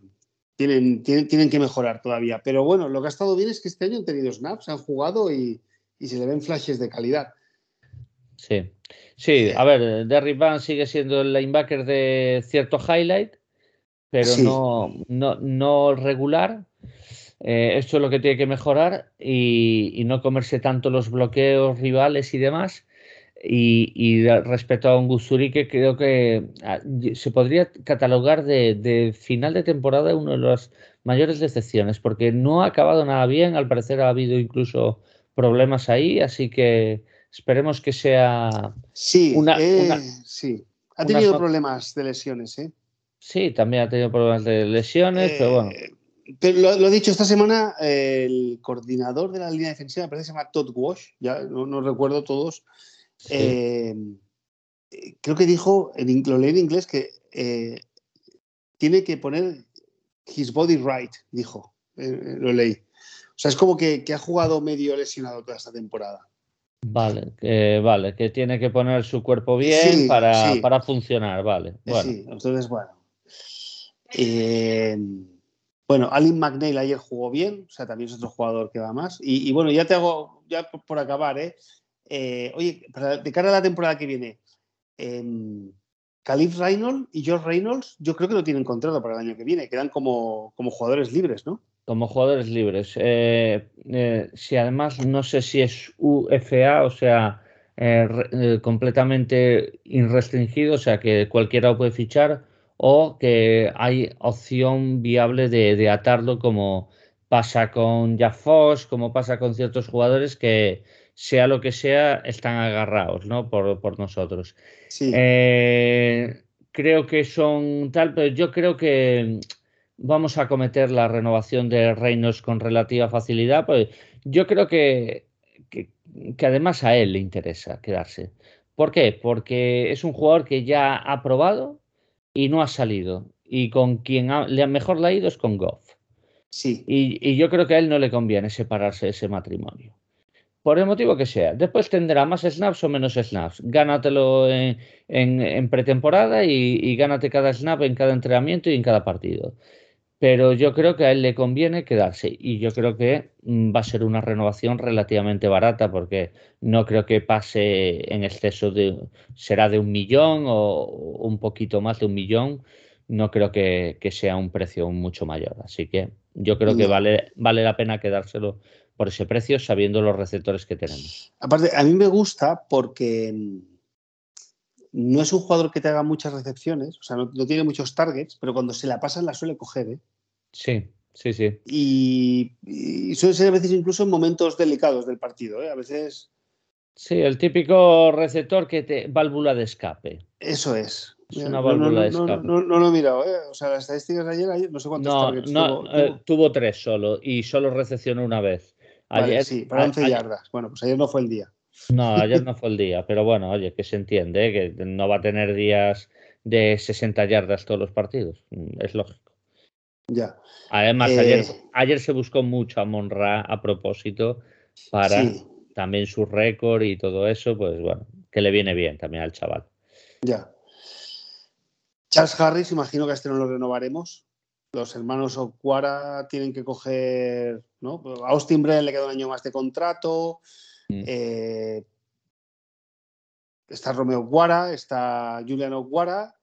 tienen, tienen, que mejorar todavía. Pero bueno, lo que ha estado bien es que este año han tenido snaps, han jugado y, se le ven flashes de calidad. Sí, sí, a ver, Derrick Vance sigue siendo el linebacker de cierto highlight, pero no, no, no regular. Eh, esto es lo que tiene que mejorar y, no comerse tanto los bloqueos rivales y demás. Y, respecto a un que creo que ah, se podría catalogar de, final de temporada una de las mayores decepciones, porque no ha acabado nada bien. Al parecer ha habido incluso problemas ahí, así que esperemos que sea. Sí, una, eh, sí. Ha tenido problemas de lesiones, ¿eh? Sí, también ha tenido problemas de lesiones, pero bueno eh, pero lo, he dicho esta semana, el coordinador de la línea defensiva, parece que se llama Todd Walsh, ya no, recuerdo todos. Eh, creo que dijo, en, lo leí en inglés, que eh, tiene que poner his body right, dijo. Eh, lo leí. O sea, es como que, ha jugado medio lesionado toda esta temporada. Vale, vale, que tiene que poner su cuerpo bien para, para, funcionar, vale. Bueno. Sí, entonces, bueno. Bueno, Alin McNeil ayer jugó bien, o sea, también es otro jugador que va más. Y, bueno, ya te hago, ya por, acabar, ¿eh? ¿eh? oye, de cara a la temporada que viene, em, Calif Reynolds y George Reynolds, yo creo que no tienen contrato para el año que viene, quedan como, como jugadores libres, ¿no? Como jugadores libres. Eh, eh, si además no sé si es UFA, o sea, eh, completamente irrestringido, o sea, que cualquiera puede fichar, o que hay opción viable de, atarlo como pasa con Jafos, como pasa con ciertos jugadores que, sea lo que sea, están agarrados ¿no? por, por nosotros. creo que son tal, pero yo creo que vamos a cometer la renovación de reinos con relativa facilidad, pues yo creo que, que, además a él le interesa quedarse. ¿Por qué? Porque es un jugador que ya ha probado y no ha salido. Y con quien le mejor le ha ido es con Goff. Sí. Y, yo creo que a él no le conviene separarse de ese matrimonio. Por el motivo que sea. Después tendrá más snaps o menos snaps. Gánatelo en, en, pretemporada y, y, gánate cada snap en cada entrenamiento y en cada partido pero yo creo que a él le conviene quedarse y yo creo que mm, va a ser una renovación relativamente barata porque no creo que pase en exceso de, será de un millón o un poquito más de un millón, no creo que, sea un precio mucho mayor. Así que yo creo que vale, vale la pena quedárselo por ese precio sabiendo los receptores que tenemos. Aparte, a mí me gusta porque mm, no es un jugador que te haga muchas recepciones, o sea, no, tiene muchos targets, pero cuando se la pasan la suele coger. ¿eh? Sí, sí, sí. Y, suele ser a veces incluso en momentos delicados del partido, ¿eh? A veces... Sí, el típico receptor que te... válvula de escape. Eso es. Es una válvula de escape. No, lo he mirado, ¿eh? O sea, las estadísticas de ayer, no sé cuántos targets tuvo, eh, tuvo. tres solo y solo recepcionó una vez. Ayer, sí, para 11 yardas. Bueno, pues ayer no fue el día. No, ayer no fue el día, pero bueno, oye, que se entiende, ¿eh? que no va a tener días de 60 yardas todos los partidos. Es lógico. Ya. Además, eh, ayer, se buscó mucho a Monra a propósito para también su récord y todo eso, pues bueno, que le viene bien también al chaval. Ya. Charles Harris, imagino que a este no lo renovaremos. Los hermanos Ocuara tienen que coger, ¿no? A Austin Brennan le queda un año más de contrato. Mm. Eh, está Romeo Ocuara, está Julian Ocuara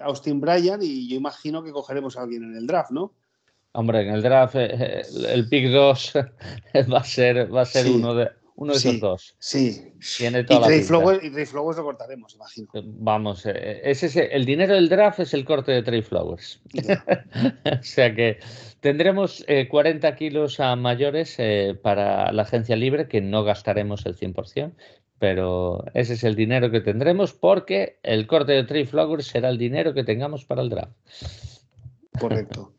Austin Bryan y yo imagino que cogeremos a alguien en el draft, ¿no? Hombre, en el draft eh, el pick 2 va a ser, va a ser uno de, uno de esos dos. Sí. Tiene toda y, Trey Flowers, y Trey Flowers lo cortaremos, imagino. Eh, vamos, eh, ese, el dinero del draft es el corte de Trey Flowers. o sea que tendremos 40 kilos a mayores para la agencia libre que no gastaremos el 100%, pero ese es el dinero que tendremos porque el corte de Trey Flowers será el dinero que tengamos para el draft. Correcto.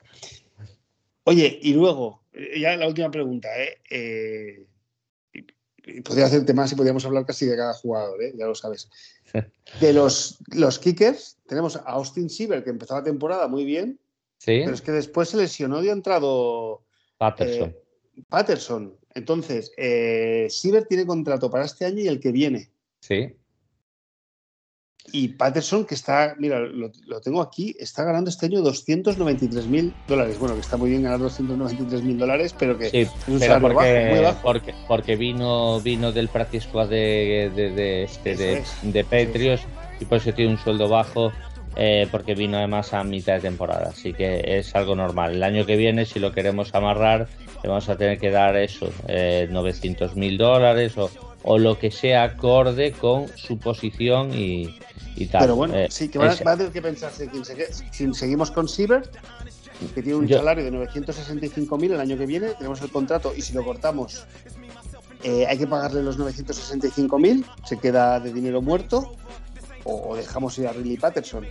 Oye, y luego, eh, ya la última pregunta, ¿eh? eh podría hacerte más y podríamos hablar casi de cada jugador, ¿eh? ya lo sabes. De los, los kickers, tenemos a Austin Siever, que empezó la temporada muy bien, ¿Sí? pero es que después se lesionó y ha entrado Patterson. Patterson. Entonces, eh, tiene contrato para este año y el que viene. Sí. Y Patterson, que está, mira, lo, tengo aquí, está ganando este año 293 mil dólares. Bueno, que está muy bien ganar 293 mil dólares, pero que sí, pero porque, Porque, vino, vino del practice squad de, de, este, de, de Patriots y por eso tiene un sueldo bajo. Eh, porque vino además a mitad de temporada, así que es algo normal. El año que viene, si lo queremos amarrar, le vamos a tener que dar eso, 900 eh, mil dólares o, lo que sea acorde con su posición y, tal. Pero bueno, eh, sí, que va, a tener que pensarse si seguimos con Siever, que tiene un salario de 965 mil el año que viene, tenemos el contrato y si lo cortamos eh, hay que pagarle los 965 mil, se queda de dinero muerto o dejamos ir a Riley Patterson.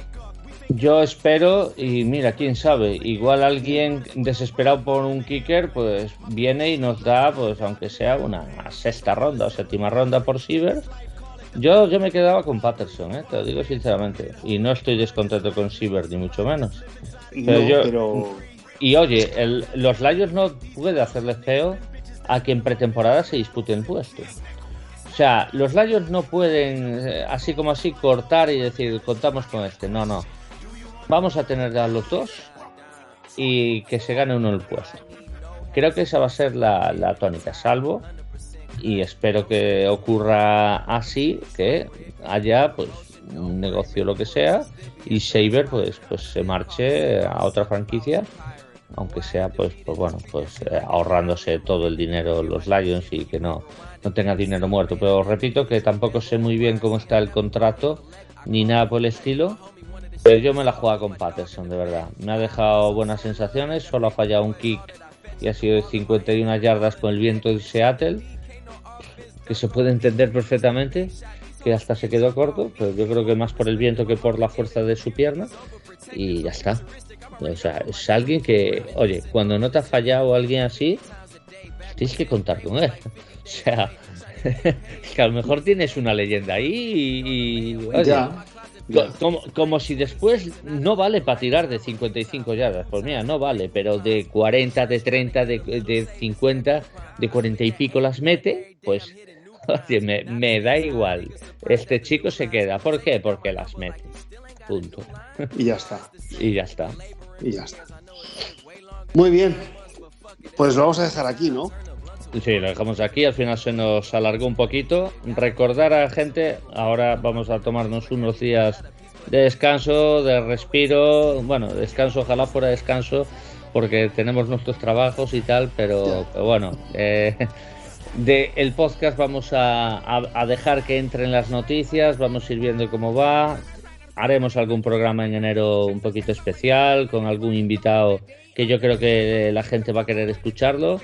Yo espero, y mira, quién sabe, igual alguien desesperado por un kicker, pues viene y nos da, pues aunque sea una sexta ronda o séptima ronda por Siever. Yo, yo me quedaba con Patterson, ¿eh? te lo digo sinceramente, y no estoy descontento con Siever, ni mucho menos. Pero, Y oye, los Lions no puede hacerle feo a quien pretemporada se dispute el puesto. O sea, los Lions no pueden, eh, así como así, cortar y decir, contamos con este. No, no vamos a tener a los dos y que se gane uno el puesto. Creo que esa va a ser la, tónica, salvo y espero que ocurra así, que haya pues un negocio lo que sea, y Saber pues, pues se marche a otra franquicia, aunque sea pues, pues bueno, pues eh, ahorrándose todo el dinero los Lions y que no, no tenga dinero muerto. Pero repito que tampoco sé muy bien cómo está el contrato ni nada por el estilo. Pero yo me la juego con Patterson, de verdad. Me ha dejado buenas sensaciones, solo ha fallado un kick y ha sido de 51 yardas con el viento de Seattle, que se puede entender perfectamente, que hasta se quedó corto, pero yo creo que más por el viento que por la fuerza de su pierna, y ya está. O sea, es alguien que, oye, cuando no te ha fallado alguien así, tienes que contar con él. O sea, que a lo mejor tienes una leyenda ahí y, como, como, si después no vale para tirar de 55 yardas. Pues mira, no vale, pero de 40, de 30, de, de 50, de 40 y pico las mete, pues me, me, da igual. Este chico se queda. ¿Por qué? Porque las mete. Punto. Y ya está. y ya está. Y ya está. Muy bien. Pues lo vamos a dejar aquí, ¿no? Sí, lo dejamos aquí. Al final se nos alargó un poquito. Recordar a la gente, ahora vamos a tomarnos unos días de descanso, de respiro. Bueno, descanso, ojalá fuera descanso, porque tenemos nuestros trabajos y tal, pero, bueno. Eh, de el podcast vamos a, a, dejar que entren las noticias, vamos a ir viendo cómo va. Haremos algún programa en enero un poquito especial, con algún invitado que yo creo que la gente va a querer escucharlo.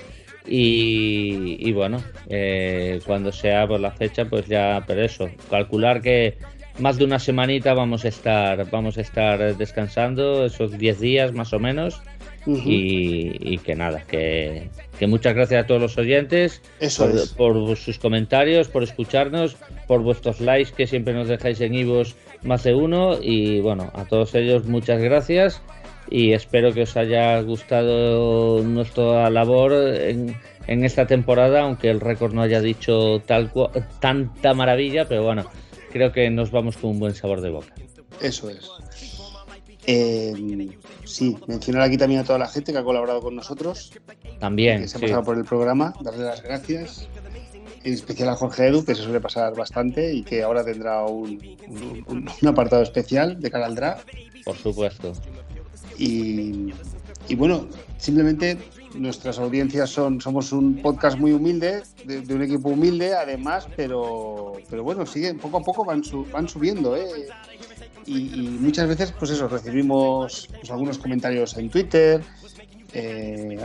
Y, bueno, eh, cuando sea por la fecha, pues ya, pero eso, calcular que más de una semanita vamos a estar, vamos a estar descansando, esos 10 días más o menos. y, que nada, que, muchas gracias a todos los oyentes por, sus comentarios, por escucharnos, por vuestros likes que siempre nos dejáis en Ivos más de uno. Y bueno, a todos ellos muchas gracias y espero que os haya gustado nuestra labor en, esta temporada, aunque el récord no haya dicho tal tanta maravilla, pero bueno, creo que nos vamos con un buen sabor de boca. Eso es. Eh, sí, mencionar aquí también a toda la gente que ha colaborado con nosotros. También. Que se ha pasado por el programa, darle las gracias. En especial a Jorge Edu, que se suele pasar bastante y que ahora tendrá un, un apartado especial de cara al draft. Por supuesto. Y, bueno, simplemente nuestras audiencias son, somos un podcast muy humilde, de, un equipo humilde además, pero, pero bueno, siguen, poco a poco van, van subiendo, ¿eh? Y, muchas veces, pues eso, recibimos pues, algunos comentarios en Twitter, eh,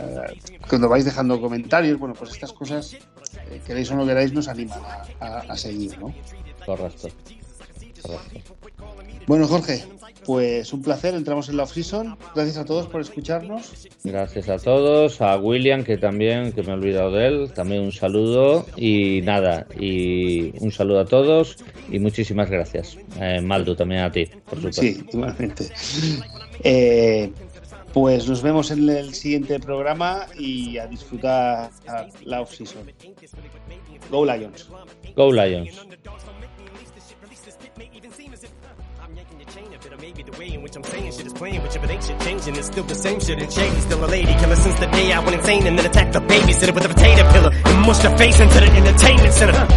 cuando vais dejando comentarios, bueno, pues estas cosas, eh, queréis o no queráis, nos animan a, a seguir, ¿no? Correcto. Correcto. Bueno, Jorge, pues un placer, entramos en la off-season. Gracias a todos por escucharnos. Gracias a todos, a William, que también, que me he olvidado de él, también un saludo y nada, y un saludo a todos y muchísimas gracias. Eh, Maldo, también a ti, por supuesto. Sí, igualmente. Eh, pues nos vemos en el siguiente programa y a disfrutar la off-season. Go Lions. Go Lions. Way in which I'm saying shit is playing with you, but ain't shit changing. It's still the same shit and shady. Still a lady killer since the day I went insane and then attacked the babysitter with a potato pillar and mushed her face into the entertainment center.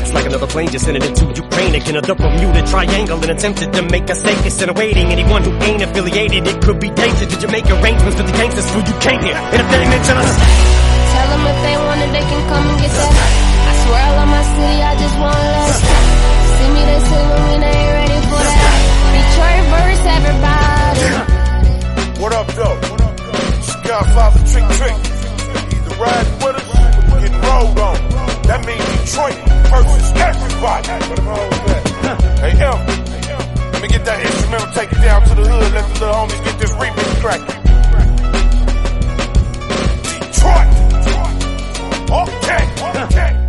It's like another plane just sending into Ukraine again. A Bermuda Triangle and attempted to make a safe instead of. Anyone who ain't affiliated, it could be dangerous. Did you make arrangements with the gangsters who you came here? And if they tell them if they want it, they can come and get that. I swear I love my city, I just want love. See me, they say when they everybody. What up, though? Skyfall for Trick Trick. Either ride with us or get rolled on. That means Detroit versus everybody. Hey, M. Let me get that instrumental, take it down to the hood, let the little homies get this remix cracking. Detroit! Okay, okay.